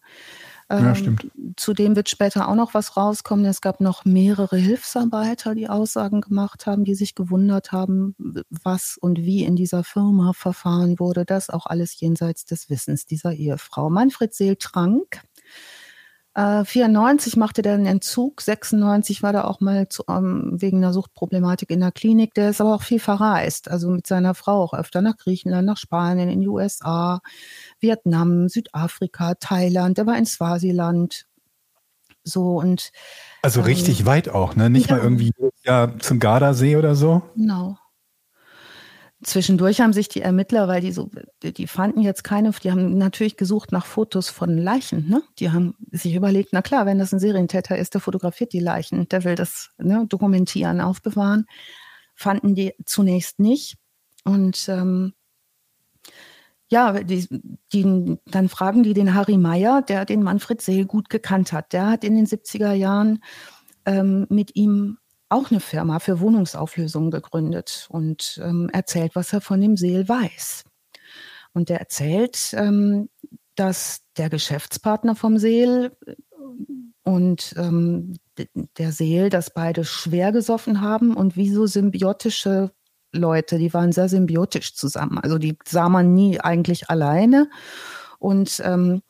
ja, ähm, stimmt. Zudem wird später auch noch was rauskommen. Es gab noch mehrere Hilfsarbeiter, die Aussagen gemacht haben, die sich gewundert haben, was und wie in dieser Firma verfahren wurde. Das auch alles jenseits des Wissens dieser Ehefrau. Manfred Seel trank. Äh, 94 machte der einen Entzug, 96 war er auch mal zu, ähm, wegen einer Suchtproblematik in der Klinik. Der ist aber auch viel verreist, also mit seiner Frau auch öfter nach Griechenland, nach Spanien, in die USA. Vietnam, Südafrika, Thailand, er war in Swasiland. So und also richtig ähm, weit auch, ne? Nicht ja. mal irgendwie ja, zum Gardasee oder so. Genau. Zwischendurch haben sich die Ermittler, weil die so, die fanden jetzt keine, die haben natürlich gesucht nach Fotos von Leichen, ne? Die haben sich überlegt, na klar, wenn das ein Serientäter ist, der fotografiert die Leichen, der will das ne, dokumentieren, aufbewahren. Fanden die zunächst nicht. Und ähm, ja, die, die, dann fragen die den Harry Meyer, der den Manfred Seel gut gekannt hat. Der hat in den 70er Jahren ähm, mit ihm auch eine Firma für Wohnungsauflösung gegründet und ähm, erzählt, was er von dem Seel weiß. Und der erzählt, ähm, dass der Geschäftspartner vom Seel und ähm, der Seel, dass beide schwer gesoffen haben und wie so symbiotische Leute, die waren sehr symbiotisch zusammen. Also die sah man nie eigentlich alleine. Und ähm,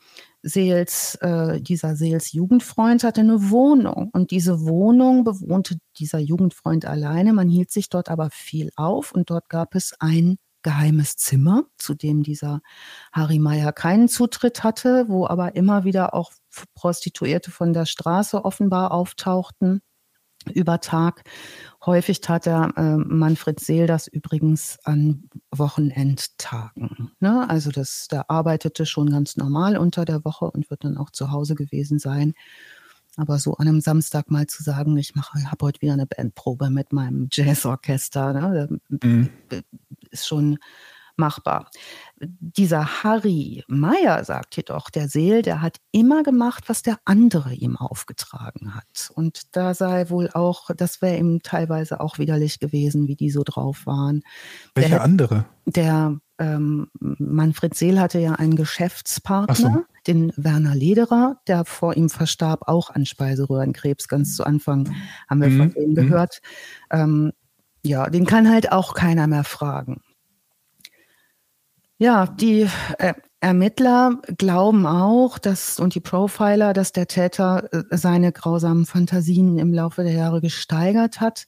Seels, äh, dieser Seels Jugendfreund hatte eine Wohnung und diese Wohnung bewohnte dieser Jugendfreund alleine. Man hielt sich dort aber viel auf und dort gab es ein geheimes Zimmer, zu dem dieser Harry Meyer keinen Zutritt hatte, wo aber immer wieder auch Prostituierte von der Straße offenbar auftauchten über Tag. Häufig tat der äh, Manfred Seel das übrigens an Wochenendtagen. Ne? Also das, der arbeitete schon ganz normal unter der Woche und wird dann auch zu Hause gewesen sein. Aber so an einem Samstag mal zu sagen, ich mache, habe heute wieder eine Bandprobe mit meinem Jazzorchester, ne? Mhm. ist schon machbar. Dieser Harry Meyer sagt jedoch, der Seel, der hat immer gemacht, was der andere ihm aufgetragen hat. Und da sei wohl auch, das wäre ihm teilweise auch widerlich gewesen, wie die so drauf waren. Welcher der, andere? Der ähm, Manfred Seel hatte ja einen Geschäftspartner, so. den Werner Lederer, der vor ihm verstarb, auch an Speiseröhrenkrebs. Ganz zu Anfang haben wir mhm. von ihm mhm. gehört. Ähm, ja, den kann halt auch keiner mehr fragen. Ja, die äh, Ermittler glauben auch, dass und die Profiler, dass der Täter äh, seine grausamen Fantasien im Laufe der Jahre gesteigert hat,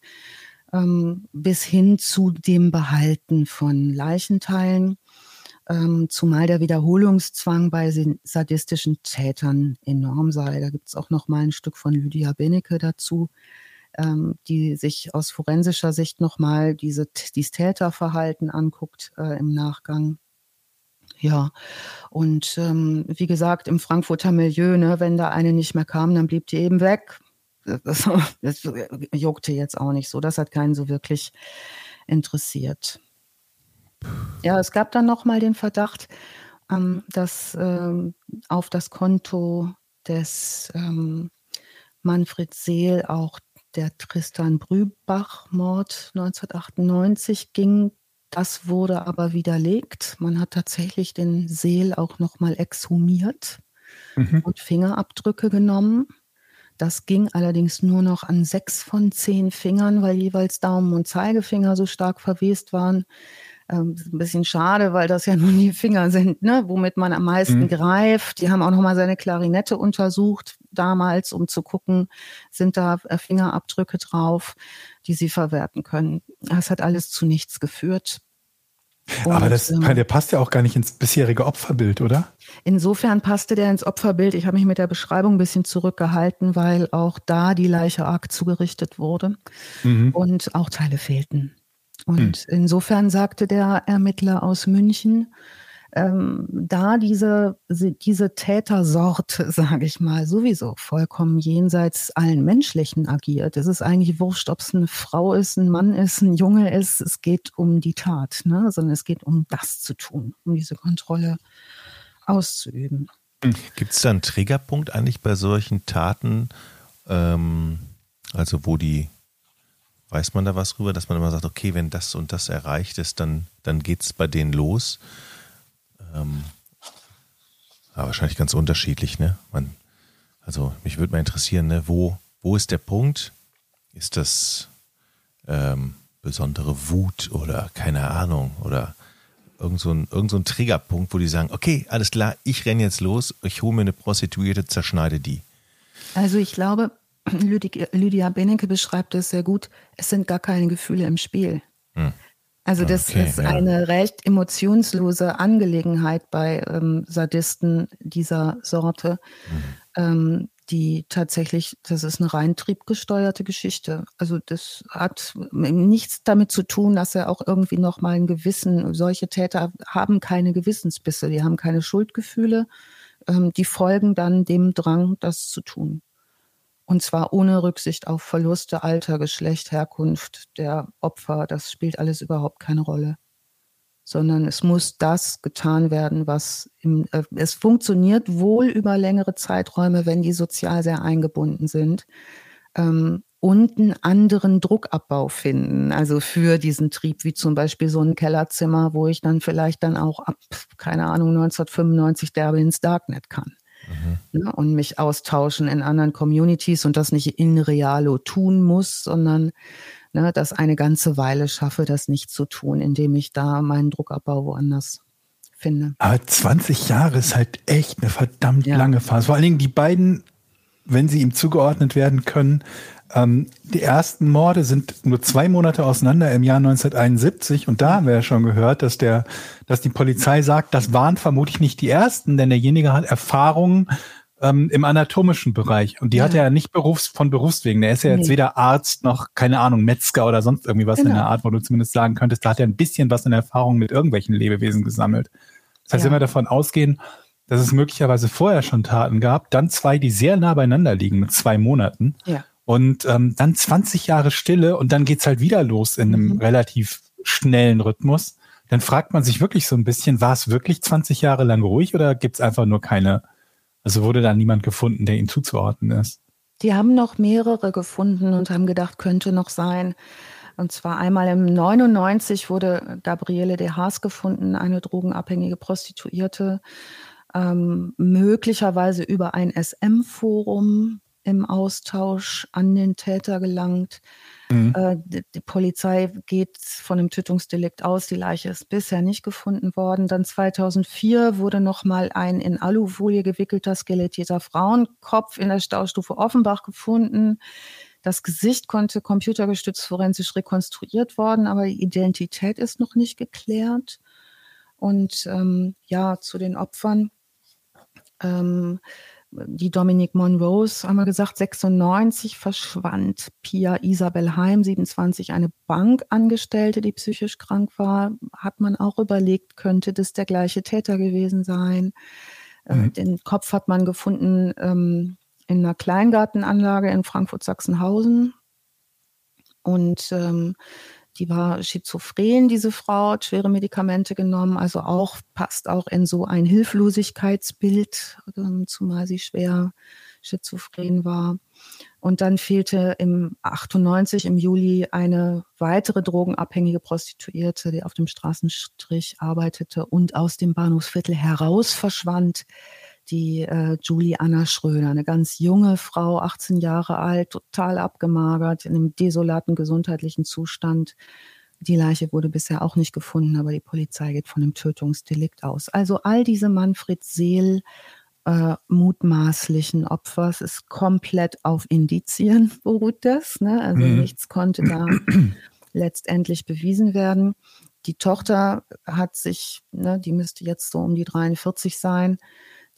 ähm, bis hin zu dem Behalten von Leichenteilen, ähm, zumal der Wiederholungszwang bei sadistischen Tätern enorm sei. Da gibt es auch noch mal ein Stück von Lydia Benecke dazu, ähm, die sich aus forensischer Sicht noch mal diese, dieses Täterverhalten anguckt äh, im Nachgang. Ja, und ähm, wie gesagt, im Frankfurter Milieu, ne, wenn da eine nicht mehr kam, dann blieb die eben weg. Das, das juckte jetzt auch nicht so. Das hat keinen so wirklich interessiert. Ja, es gab dann noch mal den Verdacht, ähm, dass ähm, auf das Konto des ähm, Manfred Seel auch der Tristan Brübach-Mord 1998 ging. Das wurde aber widerlegt. Man hat tatsächlich den Seel auch nochmal exhumiert mhm. und Fingerabdrücke genommen. Das ging allerdings nur noch an sechs von zehn Fingern, weil jeweils Daumen und Zeigefinger so stark verwest waren. Ähm, ein bisschen schade, weil das ja <laughs> nun die Finger sind, ne, womit man am meisten mhm. greift. Die haben auch nochmal seine Klarinette untersucht damals, um zu gucken, sind da äh, Fingerabdrücke drauf, die sie verwerten können. Das hat alles zu nichts geführt. Und, Aber das, ähm, der passt ja auch gar nicht ins bisherige Opferbild, oder? Insofern passte der ins Opferbild. Ich habe mich mit der Beschreibung ein bisschen zurückgehalten, weil auch da die Leiche arg zugerichtet wurde mhm. und auch Teile fehlten. Und mhm. insofern sagte der Ermittler aus München, ähm, da diese, diese Tätersorte, <laughs> sage ich mal, sowieso vollkommen jenseits allen Menschlichen agiert. Es ist eigentlich wurscht, ob es eine Frau ist, ein Mann ist, ein Junge ist. Es geht um die Tat, ne? sondern es geht um das zu tun, um diese Kontrolle auszuüben. Hm. Gibt es da einen Triggerpunkt eigentlich bei solchen Taten, ähm, also wo die, weiß man da was rüber, dass man immer sagt, okay, wenn das und das erreicht ist, dann, dann geht es bei denen los? Ähm, ja, wahrscheinlich ganz unterschiedlich, ne? Man, also mich würde mal interessieren, ne, wo, wo ist der Punkt? Ist das ähm, besondere Wut oder keine Ahnung oder irgend so, ein, irgend so ein Triggerpunkt, wo die sagen, okay, alles klar, ich renne jetzt los, ich hole mir eine Prostituierte, zerschneide die. Also ich glaube, Lydia Benecke beschreibt es sehr gut, es sind gar keine Gefühle im Spiel. Hm. Also das okay, ist ja. eine recht emotionslose Angelegenheit bei ähm, Sadisten dieser Sorte, mhm. ähm, die tatsächlich, das ist eine rein triebgesteuerte Geschichte. Also das hat nichts damit zu tun, dass er auch irgendwie noch mal ein Gewissen, solche Täter haben keine Gewissensbisse, die haben keine Schuldgefühle, ähm, die folgen dann dem Drang, das zu tun. Und zwar ohne Rücksicht auf Verluste, Alter, Geschlecht, Herkunft der Opfer. Das spielt alles überhaupt keine Rolle. Sondern es muss das getan werden, was im, äh, es funktioniert wohl über längere Zeiträume, wenn die sozial sehr eingebunden sind. Ähm, und einen anderen Druckabbau finden. Also für diesen Trieb, wie zum Beispiel so ein Kellerzimmer, wo ich dann vielleicht dann auch ab, keine Ahnung, 1995 derbe ins Darknet kann. Ne, und mich austauschen in anderen Communities und das nicht in Realo tun muss, sondern ne, das eine ganze Weile schaffe, das nicht zu tun, indem ich da meinen Druckabbau woanders finde. Aber 20 Jahre ist halt echt eine verdammt ja. lange Phase. Vor allen Dingen die beiden, wenn sie ihm zugeordnet werden können, ähm, die ersten Morde sind nur zwei Monate auseinander im Jahr 1971 und da haben wir ja schon gehört, dass der, dass die Polizei sagt, das waren vermutlich nicht die ersten, denn derjenige hat Erfahrungen ähm, im anatomischen Bereich und die ja. hat er ja nicht berufs von Berufswegen. Er ist ja jetzt nee. weder Arzt noch keine Ahnung Metzger oder sonst irgendwie was genau. in der Art, wo du zumindest sagen könntest, da hat er ein bisschen was in Erfahrung mit irgendwelchen Lebewesen gesammelt. Das heißt, ja. wenn wir davon ausgehen, dass es möglicherweise vorher schon Taten gab, dann zwei, die sehr nah beieinander liegen mit zwei Monaten. Ja. Und ähm, dann 20 Jahre Stille und dann geht's halt wieder los in einem mhm. relativ schnellen Rhythmus. Dann fragt man sich wirklich so ein bisschen, war es wirklich 20 Jahre lang ruhig oder gibt's einfach nur keine, also wurde da niemand gefunden, der ihm zuzuordnen ist? Die haben noch mehrere gefunden und haben gedacht, könnte noch sein. Und zwar einmal im 99 wurde Gabriele de Haas gefunden, eine drogenabhängige Prostituierte, ähm, möglicherweise über ein SM-Forum im Austausch an den Täter gelangt. Mhm. Äh, die, die, Polizei geht von einem Tötungsdelikt aus. Die Leiche ist bisher nicht gefunden worden. Dann 2004 wurde nochmal ein in Alufolie gewickelter, skelettierter Frauenkopf in der Staustufe Offenbach gefunden. Das Gesicht konnte computergestützt forensisch rekonstruiert worden, aber die Identität ist noch nicht geklärt. Und ähm, ja, zu den Opfern. Ähm, die Dominique Monrose, haben wir gesagt, 96 verschwand Pia Isabel Heim, 27, eine Bankangestellte, die psychisch krank war. Hat man auch überlegt, könnte das der gleiche Täter gewesen sein. Äh, mhm. Den Kopf hat man gefunden ähm, in einer Kleingartenanlage in Frankfurt-Sachsenhausen. Und ähm, die war schizophren, diese Frau, hat schwere Medikamente genommen, also auch passt auch in so ein Hilflosigkeitsbild, ähm, zumal sie schwer schizophren war. Und dann fehlte im 98 im Juli eine weitere drogenabhängige Prostituierte, die auf dem Straßenstrich arbeitete und aus dem Bahnhofsviertel heraus verschwand die äh, Julie Anna Schröder, eine ganz junge Frau, 18 Jahre alt, total abgemagert, in einem desolaten gesundheitlichen Zustand. Die Leiche wurde bisher auch nicht gefunden, aber die Polizei geht von einem Tötungsdelikt aus. Also all diese Manfred Seel äh, mutmaßlichen Opfers ist komplett auf Indizien <laughs> beruht das. Ne? Also mhm. nichts konnte da letztendlich bewiesen werden. Die Tochter hat sich, ne, die müsste jetzt so um die 43 sein,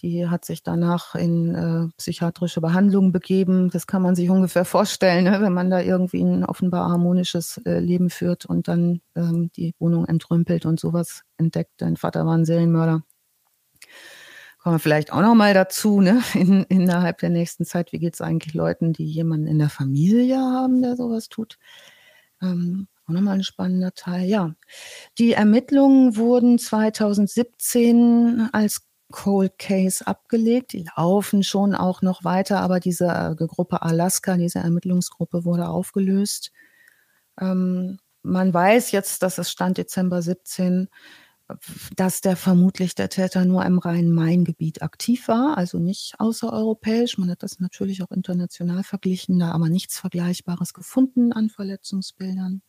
die hat sich danach in äh, psychiatrische Behandlung begeben. Das kann man sich ungefähr vorstellen, ne? wenn man da irgendwie ein offenbar harmonisches äh, Leben führt und dann ähm, die Wohnung entrümpelt und sowas entdeckt. Dein Vater war ein Serienmörder. Kommen wir vielleicht auch noch mal dazu, ne? In, innerhalb der nächsten Zeit, wie geht es eigentlich Leuten, die jemanden in der Familie haben, der sowas tut? Ähm, auch nochmal ein spannender Teil. Ja, die Ermittlungen wurden 2017 als Cold Case abgelegt. Die laufen schon auch noch weiter, aber diese äh, Gruppe Alaska, diese Ermittlungsgruppe wurde aufgelöst. Ähm, man weiß jetzt, dass es Stand Dezember 17, dass der vermutlich der Täter nur im Rhein-Main-Gebiet aktiv war, also nicht außereuropäisch. Man hat das natürlich auch international verglichen, da aber nichts Vergleichbares gefunden an Verletzungsbildern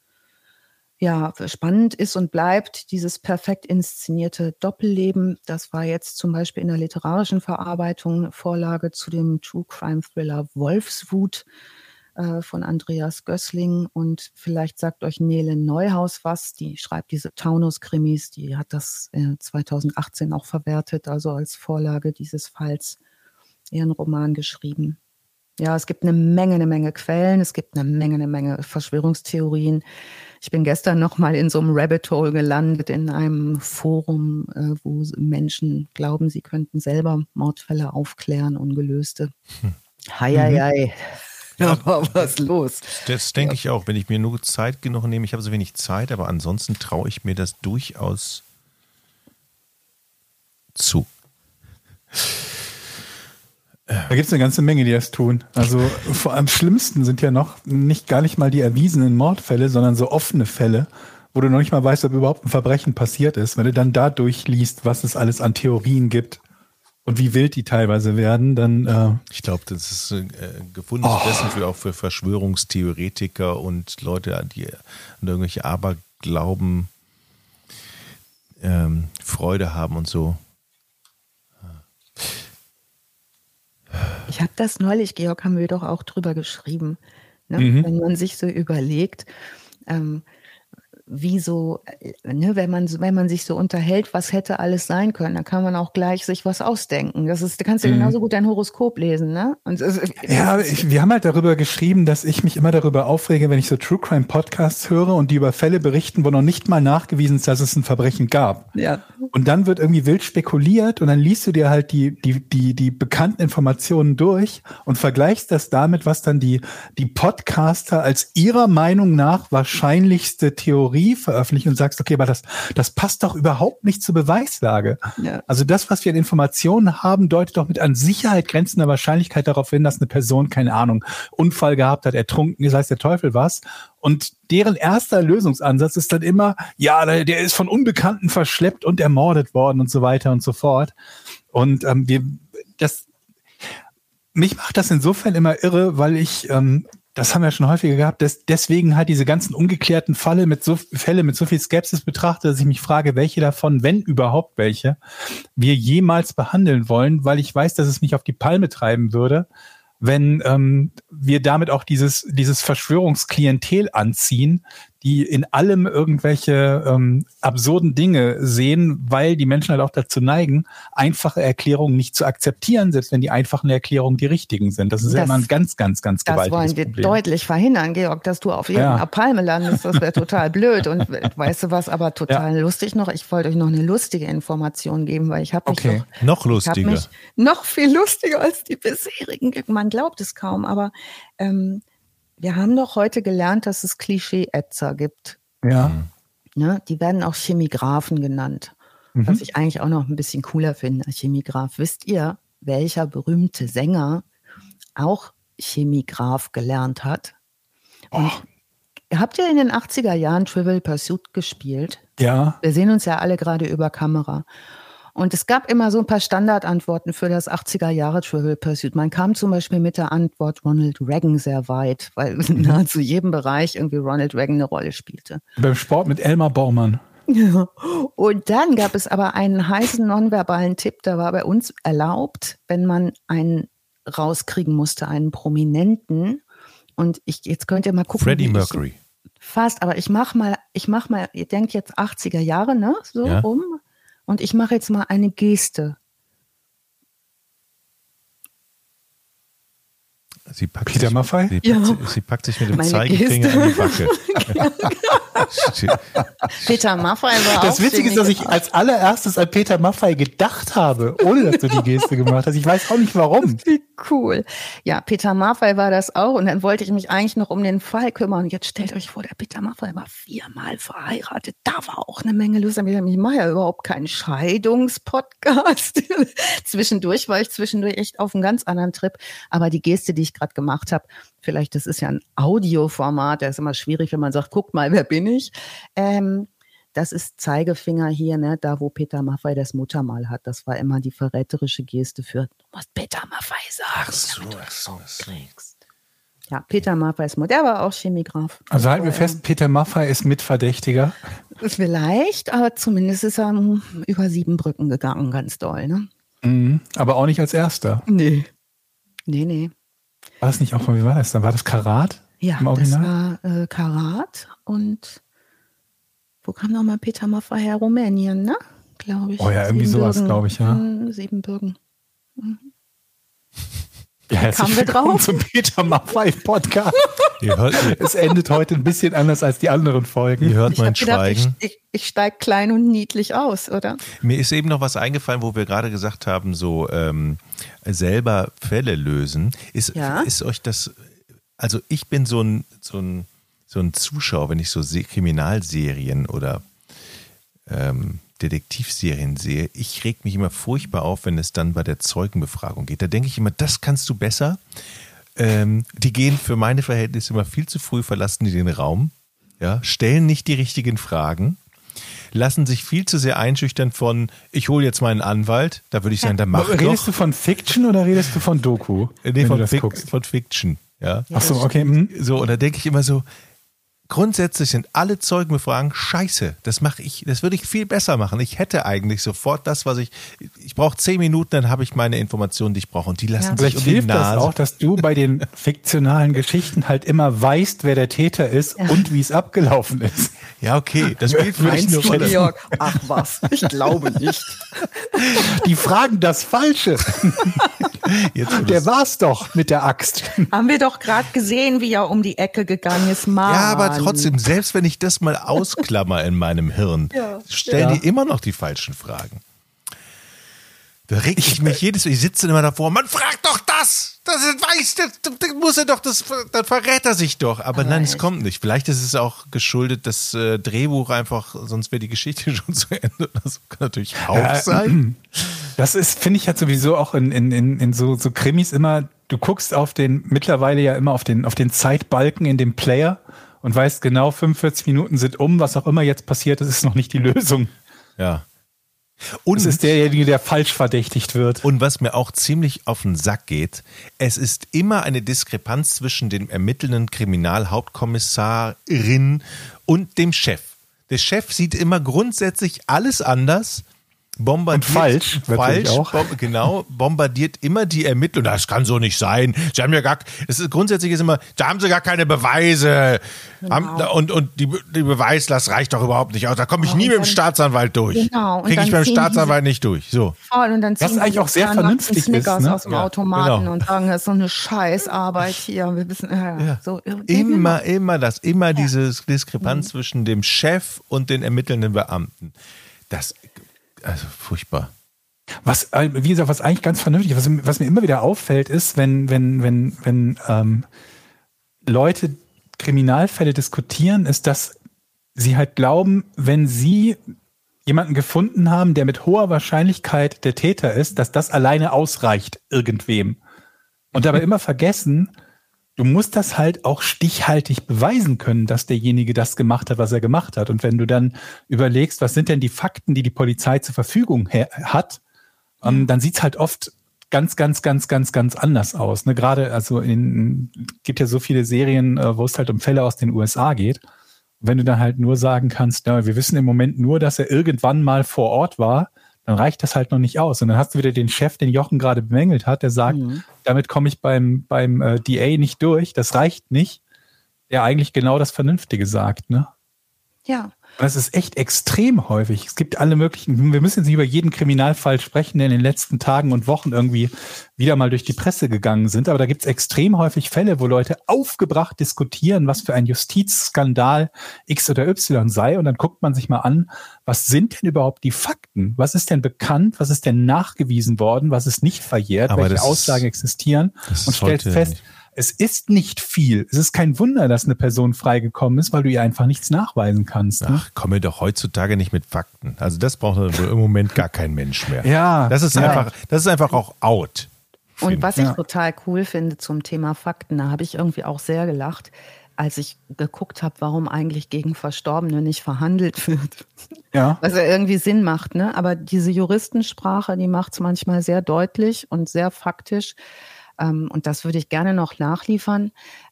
ja, spannend ist und bleibt dieses perfekt inszenierte Doppelleben. Das war jetzt zum Beispiel in der literarischen Verarbeitung Vorlage zu dem True Crime Thriller Wolfswut äh, von Andreas Gößling. Und vielleicht sagt euch Nele Neuhaus was. Die schreibt diese Taunus-Krimis. Die hat das äh, 2018 auch verwertet, also als Vorlage dieses Falls ihren Roman geschrieben. Ja, es gibt eine Menge, eine Menge Quellen, es gibt eine Menge, eine Menge Verschwörungstheorien. Ich bin gestern noch mal in so einem Rabbit Hole gelandet in einem Forum, äh, wo Menschen glauben, sie könnten selber Mordfälle aufklären, ungelöste. Hm. Hei, hei, hei. Ja, <laughs> war was los. Das denke ja. ich auch, wenn ich mir nur Zeit genug nehme. Ich habe so wenig Zeit, aber ansonsten traue ich mir das durchaus zu. Da gibt es eine ganze Menge, die das tun. Also vor allem schlimmsten sind ja noch nicht gar nicht mal die erwiesenen Mordfälle, sondern so offene Fälle, wo du noch nicht mal weißt, ob überhaupt ein Verbrechen passiert ist. Wenn du dann da durchliest, was es alles an Theorien gibt und wie wild die teilweise werden, dann. Äh, ich glaube, das ist äh, gefundenes oh. Wissen für auch für Verschwörungstheoretiker und Leute, die an irgendwelche Aberglauben ähm, Freude haben und so. Ich habe das neulich, Georg, haben wir doch auch drüber geschrieben. Ne? Mhm. Wenn man sich so überlegt, ähm, wie so, äh, ne, wenn man, wenn man sich so unterhält, was hätte alles sein können, dann kann man auch gleich sich was ausdenken. Das ist, da kannst du mhm. genauso gut dein Horoskop lesen, ne? Und, also, ja, ich, wir haben halt darüber geschrieben, dass ich mich immer darüber aufrege, wenn ich so True Crime Podcasts höre und die über Fälle berichten, wo noch nicht mal nachgewiesen ist, dass es ein Verbrechen gab. Ja. Und dann wird irgendwie wild spekuliert und dann liest du dir halt die, die, die, die bekannten Informationen durch und vergleichst das damit, was dann die, die Podcaster als ihrer Meinung nach wahrscheinlichste Theorie Theorie veröffentlicht und sagst, okay, aber das, das passt doch überhaupt nicht zur Beweislage. Ja. Also das, was wir an Informationen haben, deutet doch mit an Sicherheit grenzender Wahrscheinlichkeit darauf hin, dass eine Person, keine Ahnung, Unfall gehabt hat, ertrunken, sei es der Teufel was. Und deren erster Lösungsansatz ist dann immer, ja, der ist von Unbekannten verschleppt und ermordet worden und so weiter und so fort. Und ähm, wir, das, mich macht das insofern immer irre, weil ich ähm, das haben wir schon häufiger gehabt, dass deswegen halt diese ganzen ungeklärten Fälle mit so, Fälle mit so viel Skepsis betrachte, dass ich mich frage, welche davon, wenn überhaupt welche, wir jemals behandeln wollen, weil ich weiß, dass es mich auf die Palme treiben würde, wenn ähm, wir damit auch dieses, dieses Verschwörungsklientel anziehen, die in allem irgendwelche ähm, absurden Dinge sehen, weil die Menschen halt auch dazu neigen, einfache Erklärungen nicht zu akzeptieren, selbst wenn die einfachen Erklärungen die richtigen sind. Das ist das, ja immer ein ganz, ganz, ganz gewaltiges Das wollen wir Problem. deutlich verhindern, Georg, dass du auf irgendeiner ja. Palme landest. Das wäre total blöd. Und weißt du was, aber total ja. lustig noch. Ich wollte euch noch eine lustige Information geben, weil ich habe mich okay. noch, noch lustiger. Mich noch viel lustiger als die bisherigen. Man glaubt es kaum, aber ähm, wir haben doch heute gelernt, dass es Klischee-Ätzer gibt. Ja. Ne? Die werden auch Chemigraphen genannt. Mhm. Was ich eigentlich auch noch ein bisschen cooler finde als Chemigraph. Wisst ihr, welcher berühmte Sänger auch Chemigraph gelernt hat? Und oh. habt ihr in den 80er Jahren Trivial Pursuit gespielt? Ja. Wir sehen uns ja alle gerade über Kamera. Und es gab immer so ein paar Standardantworten für das 80er Jahre Trivial Pursuit. Man kam zum Beispiel mit der Antwort Ronald Reagan sehr weit, weil <laughs> in nahezu jedem Bereich irgendwie Ronald Reagan eine Rolle spielte. Beim Sport mit Elmar Baumann. Ja. Und dann gab es aber einen heißen nonverbalen Tipp, der war bei uns erlaubt, wenn man einen rauskriegen musste, einen Prominenten. Und ich, jetzt könnt ihr mal gucken. Freddie Mercury. Fast, aber ich mach mal, ich mach mal, ihr denkt jetzt 80er Jahre, ne? So ja. rum. Und ich mache jetzt mal eine Geste. Sie packt Peter sich, Maffei? Sie, ja. sie, sie, packt sich mit dem Meine Zeigefinger Geste. an die Backe. <laughs> Peter Maffei war Das Witzige ist, dass ich als allererstes an Peter Maffei gedacht habe, ohne dass du die Geste gemacht hast. Ich weiß auch nicht warum. Wie cool. Ja, Peter Maffei war das auch. Und dann wollte ich mich eigentlich noch um den Fall kümmern. Und jetzt stellt euch vor, der Peter Maffei war viermal verheiratet. Da war auch eine Menge Lust. Ich mache ja überhaupt keinen Scheidungspodcast. <laughs> zwischendurch war ich zwischendurch echt auf einem ganz anderen Trip. Aber die Geste, die ich gerade gemacht habe, vielleicht, das ist ja ein Audioformat, der ist immer schwierig, wenn man sagt, guck mal, wer bin ich? Ähm, das ist Zeigefinger hier, ne, da wo Peter Maffei das Muttermal hat. Das war immer die verräterische Geste für, du musst Peter Maffei sagen, ach so, ach so, kriegst. Ja, Peter Maffei ist Mutter, der war auch Chemigraf. Also halten wir fest, Peter Maffei ist Mitverdächtiger. Vielleicht, aber zumindest ist er über sieben Brücken gegangen, ganz doll, ne? Mhm, aber auch nicht als erster. Nee. Nee, nee. War das nicht auch, wie war das dann? War das Karat? Ja, das war äh, Karat und wo kam nochmal Peter Maffay her? Rumänien, ne? Glaube ich. Oh ja, irgendwie sowas, glaube ich, ja. Hm, Siebenbürgen. Mhm. Ja, herzlich willkommen zum Peter Maffay Podcast. es endet heute ein bisschen anders als die anderen Folgen. Ihr hört ich mein Schweigen. Gedacht, ich, ich, ich steige klein und niedlich aus, oder? Mir ist eben noch was eingefallen, wo wir gerade gesagt haben, so ähm, selber Fälle lösen. Ist, ja? ist euch das, also ich bin so ein, so ein, so ein Zuschauer, wenn ich so Kriminalserien oder ähm, Detektivserien sehe, ich reg mich immer furchtbar auf, wenn es dann bei der Zeugenbefragung geht. Da denke ich immer, das kannst du besser. Ähm, die gehen für meine Verhältnisse immer viel zu früh, verlassen die den Raum, ja, stellen nicht die richtigen Fragen, lassen sich viel zu sehr einschüchtern von, ich hole jetzt meinen Anwalt, da würde ich sagen, dann mach Redest doch. du von Fiction oder redest du von Doku? Nee, von, Fic von Fiction. Ja. Ach so, okay. Mhm. So, und da denke ich immer so, grundsätzlich sind alle Zeugenbefragen scheiße. Das mache ich, das würde ich viel besser machen. Ich hätte eigentlich sofort das, was ich, ich brauche zehn Minuten, dann habe ich meine Informationen, die ich brauche. Und die lassen ja. sich Vielleicht um hilft das auch, dass du bei den fiktionalen Geschichten halt immer weißt, wer der Täter ist ja. und wie es abgelaufen ist. Ja, okay, das gilt für dich nur. Georg, ach was, ich glaube nicht. Die fragen das Falsche. Jetzt, der war's doch mit der Axt. Haben wir doch gerade gesehen, wie er um die Ecke gegangen ist. Mann. Ja, aber trotzdem, selbst wenn ich das mal ausklammer in meinem Hirn, <laughs> ja, stellen ja. die immer noch die falschen Fragen. Da reg ich mich jedes Mal, ich sitze immer davor, man fragt doch das! Das weiß, das, das muss er doch, das, dann verrät er sich doch. Aber, Aber nein, echt? es kommt nicht. Vielleicht ist es auch geschuldet, das äh, Drehbuch einfach, sonst wäre die Geschichte <laughs> schon zu Ende. Das kann natürlich auch ja, sein. <clears throat> Das ist, finde ich halt sowieso auch in, in, in, in so, so Krimis immer, du guckst auf den, mittlerweile ja immer auf den, auf den Zeitbalken in dem Player und weißt genau, 45 Minuten sind um, was auch immer jetzt passiert, das ist noch nicht die Lösung. Ja. Und es ist derjenige, der falsch verdächtigt wird. Und was mir auch ziemlich auf den Sack geht, es ist immer eine Diskrepanz zwischen dem ermittelnden Kriminalhauptkommissarin und dem Chef. Der Chef sieht immer grundsätzlich alles anders bombardiert. Und falsch, falsch auch. Bom, genau, bombardiert immer die Ermittlungen. Das kann so nicht sein. Sie haben ja gar, es ist grundsätzlich ist immer, da haben sie gar keine Beweise. Genau. Haben, und, und die, die Beweislast reicht doch überhaupt nicht aus. Da komme ich oh, nie mit dem Staatsanwalt durch. Genau. Kriege ich beim Staatsanwalt nicht durch. So. Voll, und dann ziehen Was eigentlich auch sehr vernünftig Snickers ist. Ne? aus dem ja, Automaten genau. und sagen, das ist so eine Scheißarbeit hier. Wir wissen, äh, ja. so, immer, immer das, immer ja. diese Diskrepanz mhm. zwischen dem Chef und den ermittelnden Beamten. Das also furchtbar. Was, äh, wie gesagt, was eigentlich ganz vernünftig, was, was mir immer wieder auffällt, ist, wenn, wenn, wenn, wenn ähm, Leute Kriminalfälle diskutieren, ist, dass sie halt glauben, wenn sie jemanden gefunden haben, der mit hoher Wahrscheinlichkeit der Täter ist, dass das alleine ausreicht irgendwem. Und dabei immer vergessen, du musst das halt auch stichhaltig beweisen können, dass derjenige das gemacht hat, was er gemacht hat. Und wenn du dann überlegst, was sind denn die Fakten, die die Polizei zur Verfügung hat, ähm, dann sieht's halt oft ganz, ganz, ganz, ganz, ganz anders aus. Ne? Gerade, also in, gibt ja so viele Serien, äh, wo es halt um Fälle aus den USA geht. wenn du dann halt nur sagen kannst, ja, wir wissen im Moment nur, dass er irgendwann mal vor Ort war, dann reicht das halt noch nicht aus. Und dann hast du wieder den Chef, den Jochen gerade bemängelt hat, der sagt, mhm. damit komme ich beim, beim äh, DA nicht durch, das reicht nicht, der eigentlich genau das Vernünftige sagt, ne? Ja. Das ist echt extrem häufig. Es gibt alle möglichen, wir müssen jetzt nicht über jeden Kriminalfall sprechen, der in den letzten Tagen und Wochen irgendwie wieder mal durch die Presse gegangen sind, aber da gibt es extrem häufig Fälle, wo Leute aufgebracht diskutieren, was für ein Justizskandal X oder Y sei und dann guckt man sich mal an, was sind denn überhaupt die Fakten? Was ist denn bekannt? Was ist denn nachgewiesen worden? Was ist nicht verjährt? Aber welche Aussagen existieren? Und stellt fest, nicht es ist nicht viel. Es ist kein Wunder, dass eine Person freigekommen ist, weil du ihr einfach nichts nachweisen kannst. Ne? Ach, komme doch heutzutage nicht mit Fakten. Also das braucht im Moment gar kein Mensch mehr. Ja. Das ist ja. einfach, das ist einfach auch out. Und was ich ja. total cool finde zum Thema Fakten, da habe ich irgendwie auch sehr gelacht, als ich geguckt habe, warum eigentlich gegen Verstorbene nicht verhandelt wird. Ja. Was ja irgendwie Sinn macht, ne? Aber diese Juristensprache, die macht es manchmal sehr deutlich und sehr faktisch ähm, und das würde ich gerne noch nachliefern,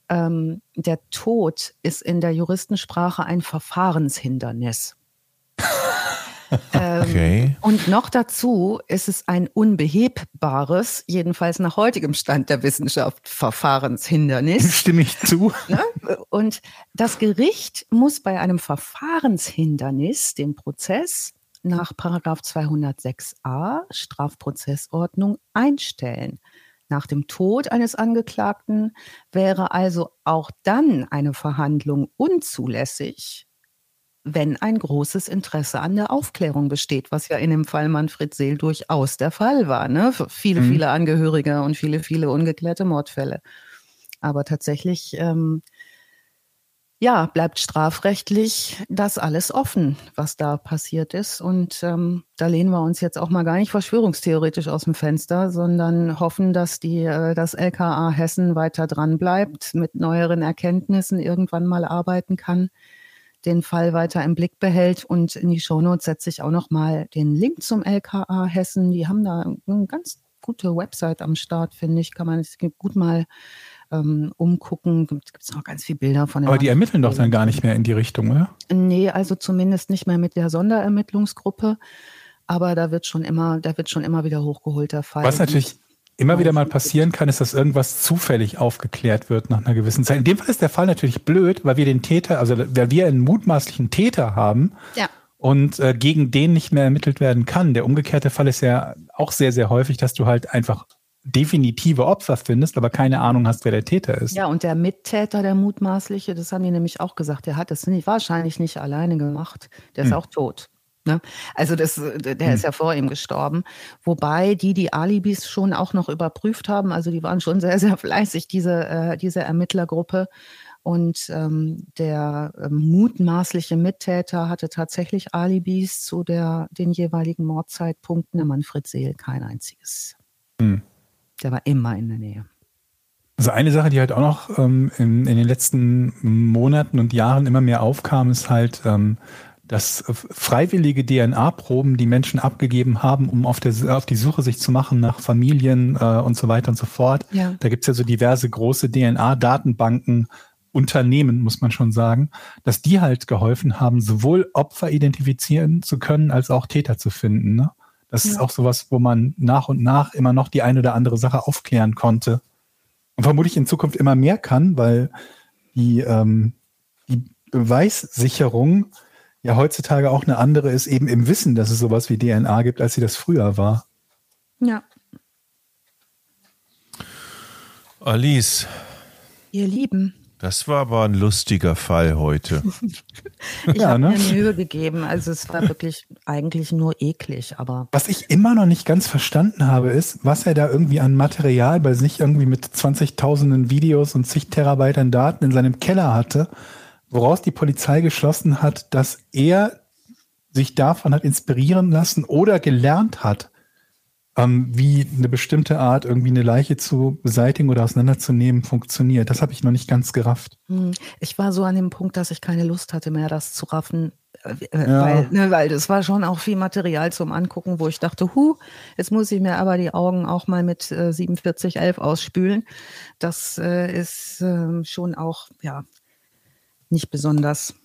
ähm, der Tod ist in der Juristensprache ein Verfahrenshindernis. <laughs> Ähm, okay. Und noch dazu ist es ein unbehebbares, jedenfalls nach heutigem Stand der Wissenschaft, Verfahrenshindernis. <laughs> Stimme ich zu. Ne? Und das Gericht muss bei einem Verfahrenshindernis den Prozess nach 206a Strafprozessordnung einstellen. Nach dem Tod eines Angeklagten wäre also auch dann eine Verhandlung unzulässig, wenn ein großes Interesse an der Aufklärung besteht, was ja in dem Fall Manfred Seel durchaus der Fall war. Ne? Für viele, mhm. viele Angehörige und viele, viele ungeklärte Mordfälle. Aber tatsächlich ähm, ja, bleibt strafrechtlich das alles offen, was da passiert ist. Und ähm, da lehnen wir uns jetzt auch mal gar nicht verschwörungstheoretisch aus dem Fenster, sondern hoffen, dass die, äh, das LKA Hessen weiter dran bleibt, mit neueren Erkenntnissen irgendwann mal arbeiten kann, den Fall weiter im Blick behält. Und in die Shownotes setze ich auch noch mal den Link zum LKA Hessen. Die haben da eine ganz gute Website am Start, finde ich. Kann man es gut mal ähm, umgucken. Gibt es noch ganz viele Bilder von. Aber die ermitteln doch dann gar nicht mehr in die Richtung, oder? Nee, also zumindest nicht mehr mit der Sonderermittlungsgruppe. Aber da wird schon immer, da wird schon immer wieder hochgeholt der Fall. Was natürlich immer wieder mal passieren kann, ist, dass irgendwas zufällig aufgeklärt wird nach einer gewissen Zeit. In dem Fall ist der Fall natürlich blöd, weil wir den Täter, also weil wir einen mutmaßlichen Täter haben ja. und äh, gegen den nicht mehr ermittelt werden kann. Der umgekehrte Fall ist ja auch sehr, sehr häufig, dass du halt einfach definitive Opfer findest, aber keine Ahnung hast, wer der Täter ist. Ja, und der Mittäter, der mutmaßliche, das haben die nämlich auch gesagt, der hat das nicht, wahrscheinlich nicht alleine gemacht. Der ist hm. auch tot. Ne? Also das, der hm. ist ja vor ihm gestorben. Wobei die die Alibis schon auch noch überprüft haben. Also die waren schon sehr, sehr fleißig, diese, äh, diese Ermittlergruppe. Und ähm, der äh, mutmaßliche Mittäter hatte tatsächlich Alibis zu der, den jeweiligen Mordzeitpunkten. Der Manfred Seel kein einziges. Hm. Der war immer in der Nähe. Also eine Sache, die halt auch noch ähm, in, in, den letzten Monaten und Jahren immer mehr aufkam, ist halt ähm, dass freiwillige DNA-Proben die Menschen abgegeben haben, um auf, der, auf die Suche sich zu machen nach Familien äh, und so weiter und so fort. Ja. Da gibt's ja so diverse große DNA-Datenbanken, Unternehmen, muss man schon sagen, dass die halt geholfen haben, sowohl Opfer identifizieren zu können, als auch Täter zu finden. Ne? Das ja. ist auch sowas, wo man nach und nach immer noch die eine oder andere Sache aufklären konnte. Und vermutlich in Zukunft immer mehr kann, weil die, ähm, die Beweissicherung ja heutzutage auch eine andere ist, eben im Wissen, dass es sowas wie DNA gibt, als sie das früher war. Ja. Alice. Ihr Lieben. Das war aber ein lustiger Fall heute. <laughs> ich ja, habe ne? mir Mühe gegeben. Also es war wirklich eigentlich nur eklig, aber. Was ich immer noch nicht ganz verstanden habe, ist, was er da irgendwie an Material bei sich irgendwie mit 20.000 Videos und zig Terabyte an Daten in seinem Keller hatte woraus die Polizei geschlossen hat, dass er sich davon hat inspirieren lassen oder gelernt hat, ähm, wie eine bestimmte Art, irgendwie eine Leiche zu beseitigen oder auseinanderzunehmen, funktioniert. Das habe ich noch nicht ganz gerafft. Hm. Ich war so an dem Punkt, dass ich keine Lust hatte mehr, das zu raffen. Äh, äh, ja. Weil, ne, weil das war schon auch viel Material zum Angucken, wo ich dachte, hu, jetzt muss ich mir aber die Augen auch mal mit äh, 4711 ausspülen. Das äh, ist äh, schon auch, ja, nicht besonders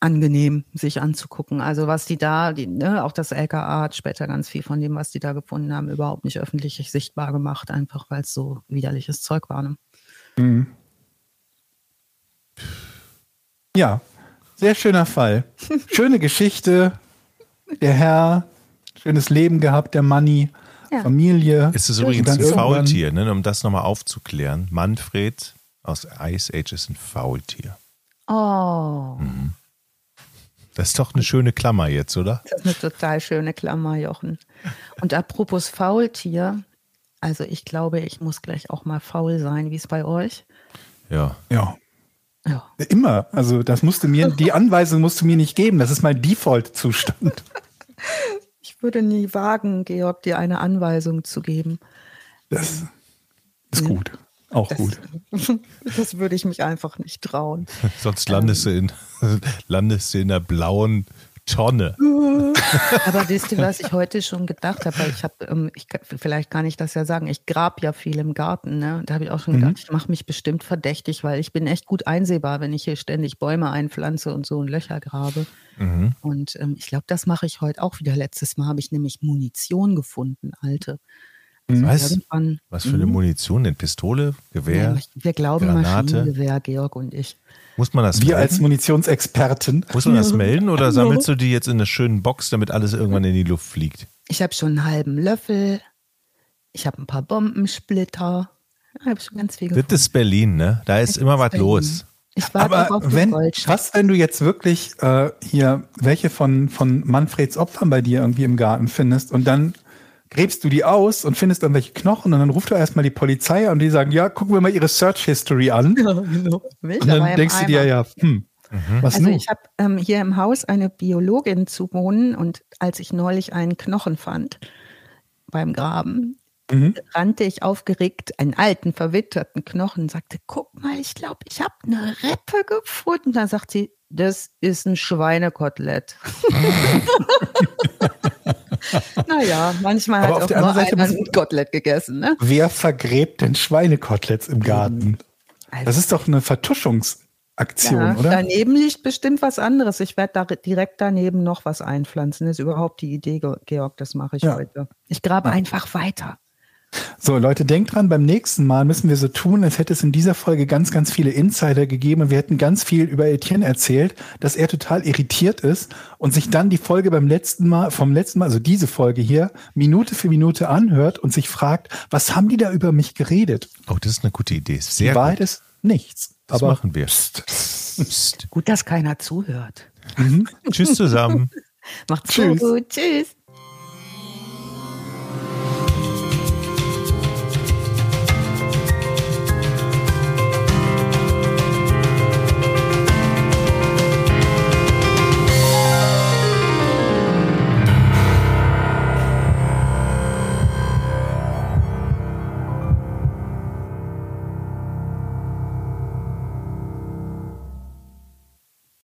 angenehm, sich anzugucken. Also was die da, die, ne, auch das LKA hat später ganz viel von dem, was die da gefunden haben, überhaupt nicht öffentlich sichtbar gemacht, einfach weil es so widerliches Zeug war. Ne? Mhm. Ja, sehr schöner Fall. <laughs> Schöne Geschichte. Der Herr, schönes Leben gehabt, der Manni, ja. Familie. Es ist übrigens ein Faultier, ne, um das nochmal aufzuklären. Manfred aus Ice Age ist ein Faultier. Oh. Mhm. Das ist doch eine schöne Klammer jetzt, oder? Das ist eine total schöne Klammer, Jochen. Und apropos Faultier, also ich glaube, ich muss gleich auch mal faul sein. Wie es bei euch? Ja. Ja. Ja. Immer. Also das musste mir, die Anweisung musst du mir nicht geben. Das ist mein Default-Zustand. Ich würde nie wagen, Georg, dir eine Anweisung zu geben. Das ist gut. Auch das, gut. <laughs> Das würde ich mich einfach nicht trauen. <laughs> Sonst landest, ähm. du, in, <laughs> landest du in der blauen Tonne. Aber wisst ihr, was ich heute schon gedacht habe? Ich habe, ähm, ich, vielleicht kann ich das ja sagen, ich grab ja viel im Garten. Ne? Da habe ich auch schon gedacht, mhm. ich mache mich bestimmt verdächtig, weil ich bin echt gut einsehbar, wenn ich hier ständig Bäume einpflanze und so ein Löcher grabe. Mhm. Und ähm, ich glaube, das mache ich heute auch wieder. Letztes Mal habe ich nämlich Munition gefunden, alte. Was? Was für eine mhm. Munition denn? Pistole, Gewehr? Ja, wir glauben Granate? Maschinengewehr, Georg und ich. Muss man das Wir melden? als Munitionsexperten. Muss man das melden oder sammelst du die jetzt in einer schönen Box, damit alles irgendwann in die Luft fliegt? Ich habe schon einen halben Löffel. Ich habe ein paar Bombensplitter. Ich habe schon ganz viel gefunden. Das ist Berlin, ne? Da ist das immer ist was Berlin. los. Ich warte Aber auf wenn, was, wenn du jetzt wirklich äh, hier welche von, von Manfreds Opfern bei dir irgendwie im Garten findest und dann gräbst du die aus und findest dann welche Knochen und dann ruft er erstmal die Polizei und die sagen, ja, gucken wir mal ihre Search History an. Ja, genau. Und dann denkst du dir ja, hm, mhm. was Also nun? ich habe ähm, hier im Haus eine Biologin zu wohnen und als ich neulich einen Knochen fand beim Graben, mhm. rannte ich aufgeregt einen alten, verwitterten Knochen und sagte, guck mal, ich glaube, ich habe eine Rippe gefunden. Da sagt sie, das ist ein Schweinekotelett. <laughs> Naja, manchmal Aber hat auf auch der nur anderen Seite ein Kotelett gegessen, ne? Wer vergräbt denn Schweinekoteletts im Garten? Also- Das ist doch eine Vertuschungsaktion, Ja, oder? Daneben liegt bestimmt was anderes. Ich werde da direkt daneben noch was einpflanzen. Das ist überhaupt die Idee, Ge- Georg. Das mache ich Ja. heute. Ich grabe einfach weiter. So, Leute, denkt dran, beim nächsten Mal müssen wir so tun, als hätte es in dieser Folge ganz, ganz viele Insider gegeben und wir hätten ganz viel über Etienne erzählt, dass er total irritiert ist und sich dann die Folge beim letzten Mal, vom letzten Mal, also diese Folge hier, Minute für Minute anhört und sich fragt, was haben die da über mich geredet? Oh, das ist eine gute Idee. Die Sehr Wahrheit gut. ist nichts. Das aber machen wir. Psst. Gut, dass keiner zuhört. Tschüss zusammen. <laughs> Macht's Tschüss. gut. Tschüss.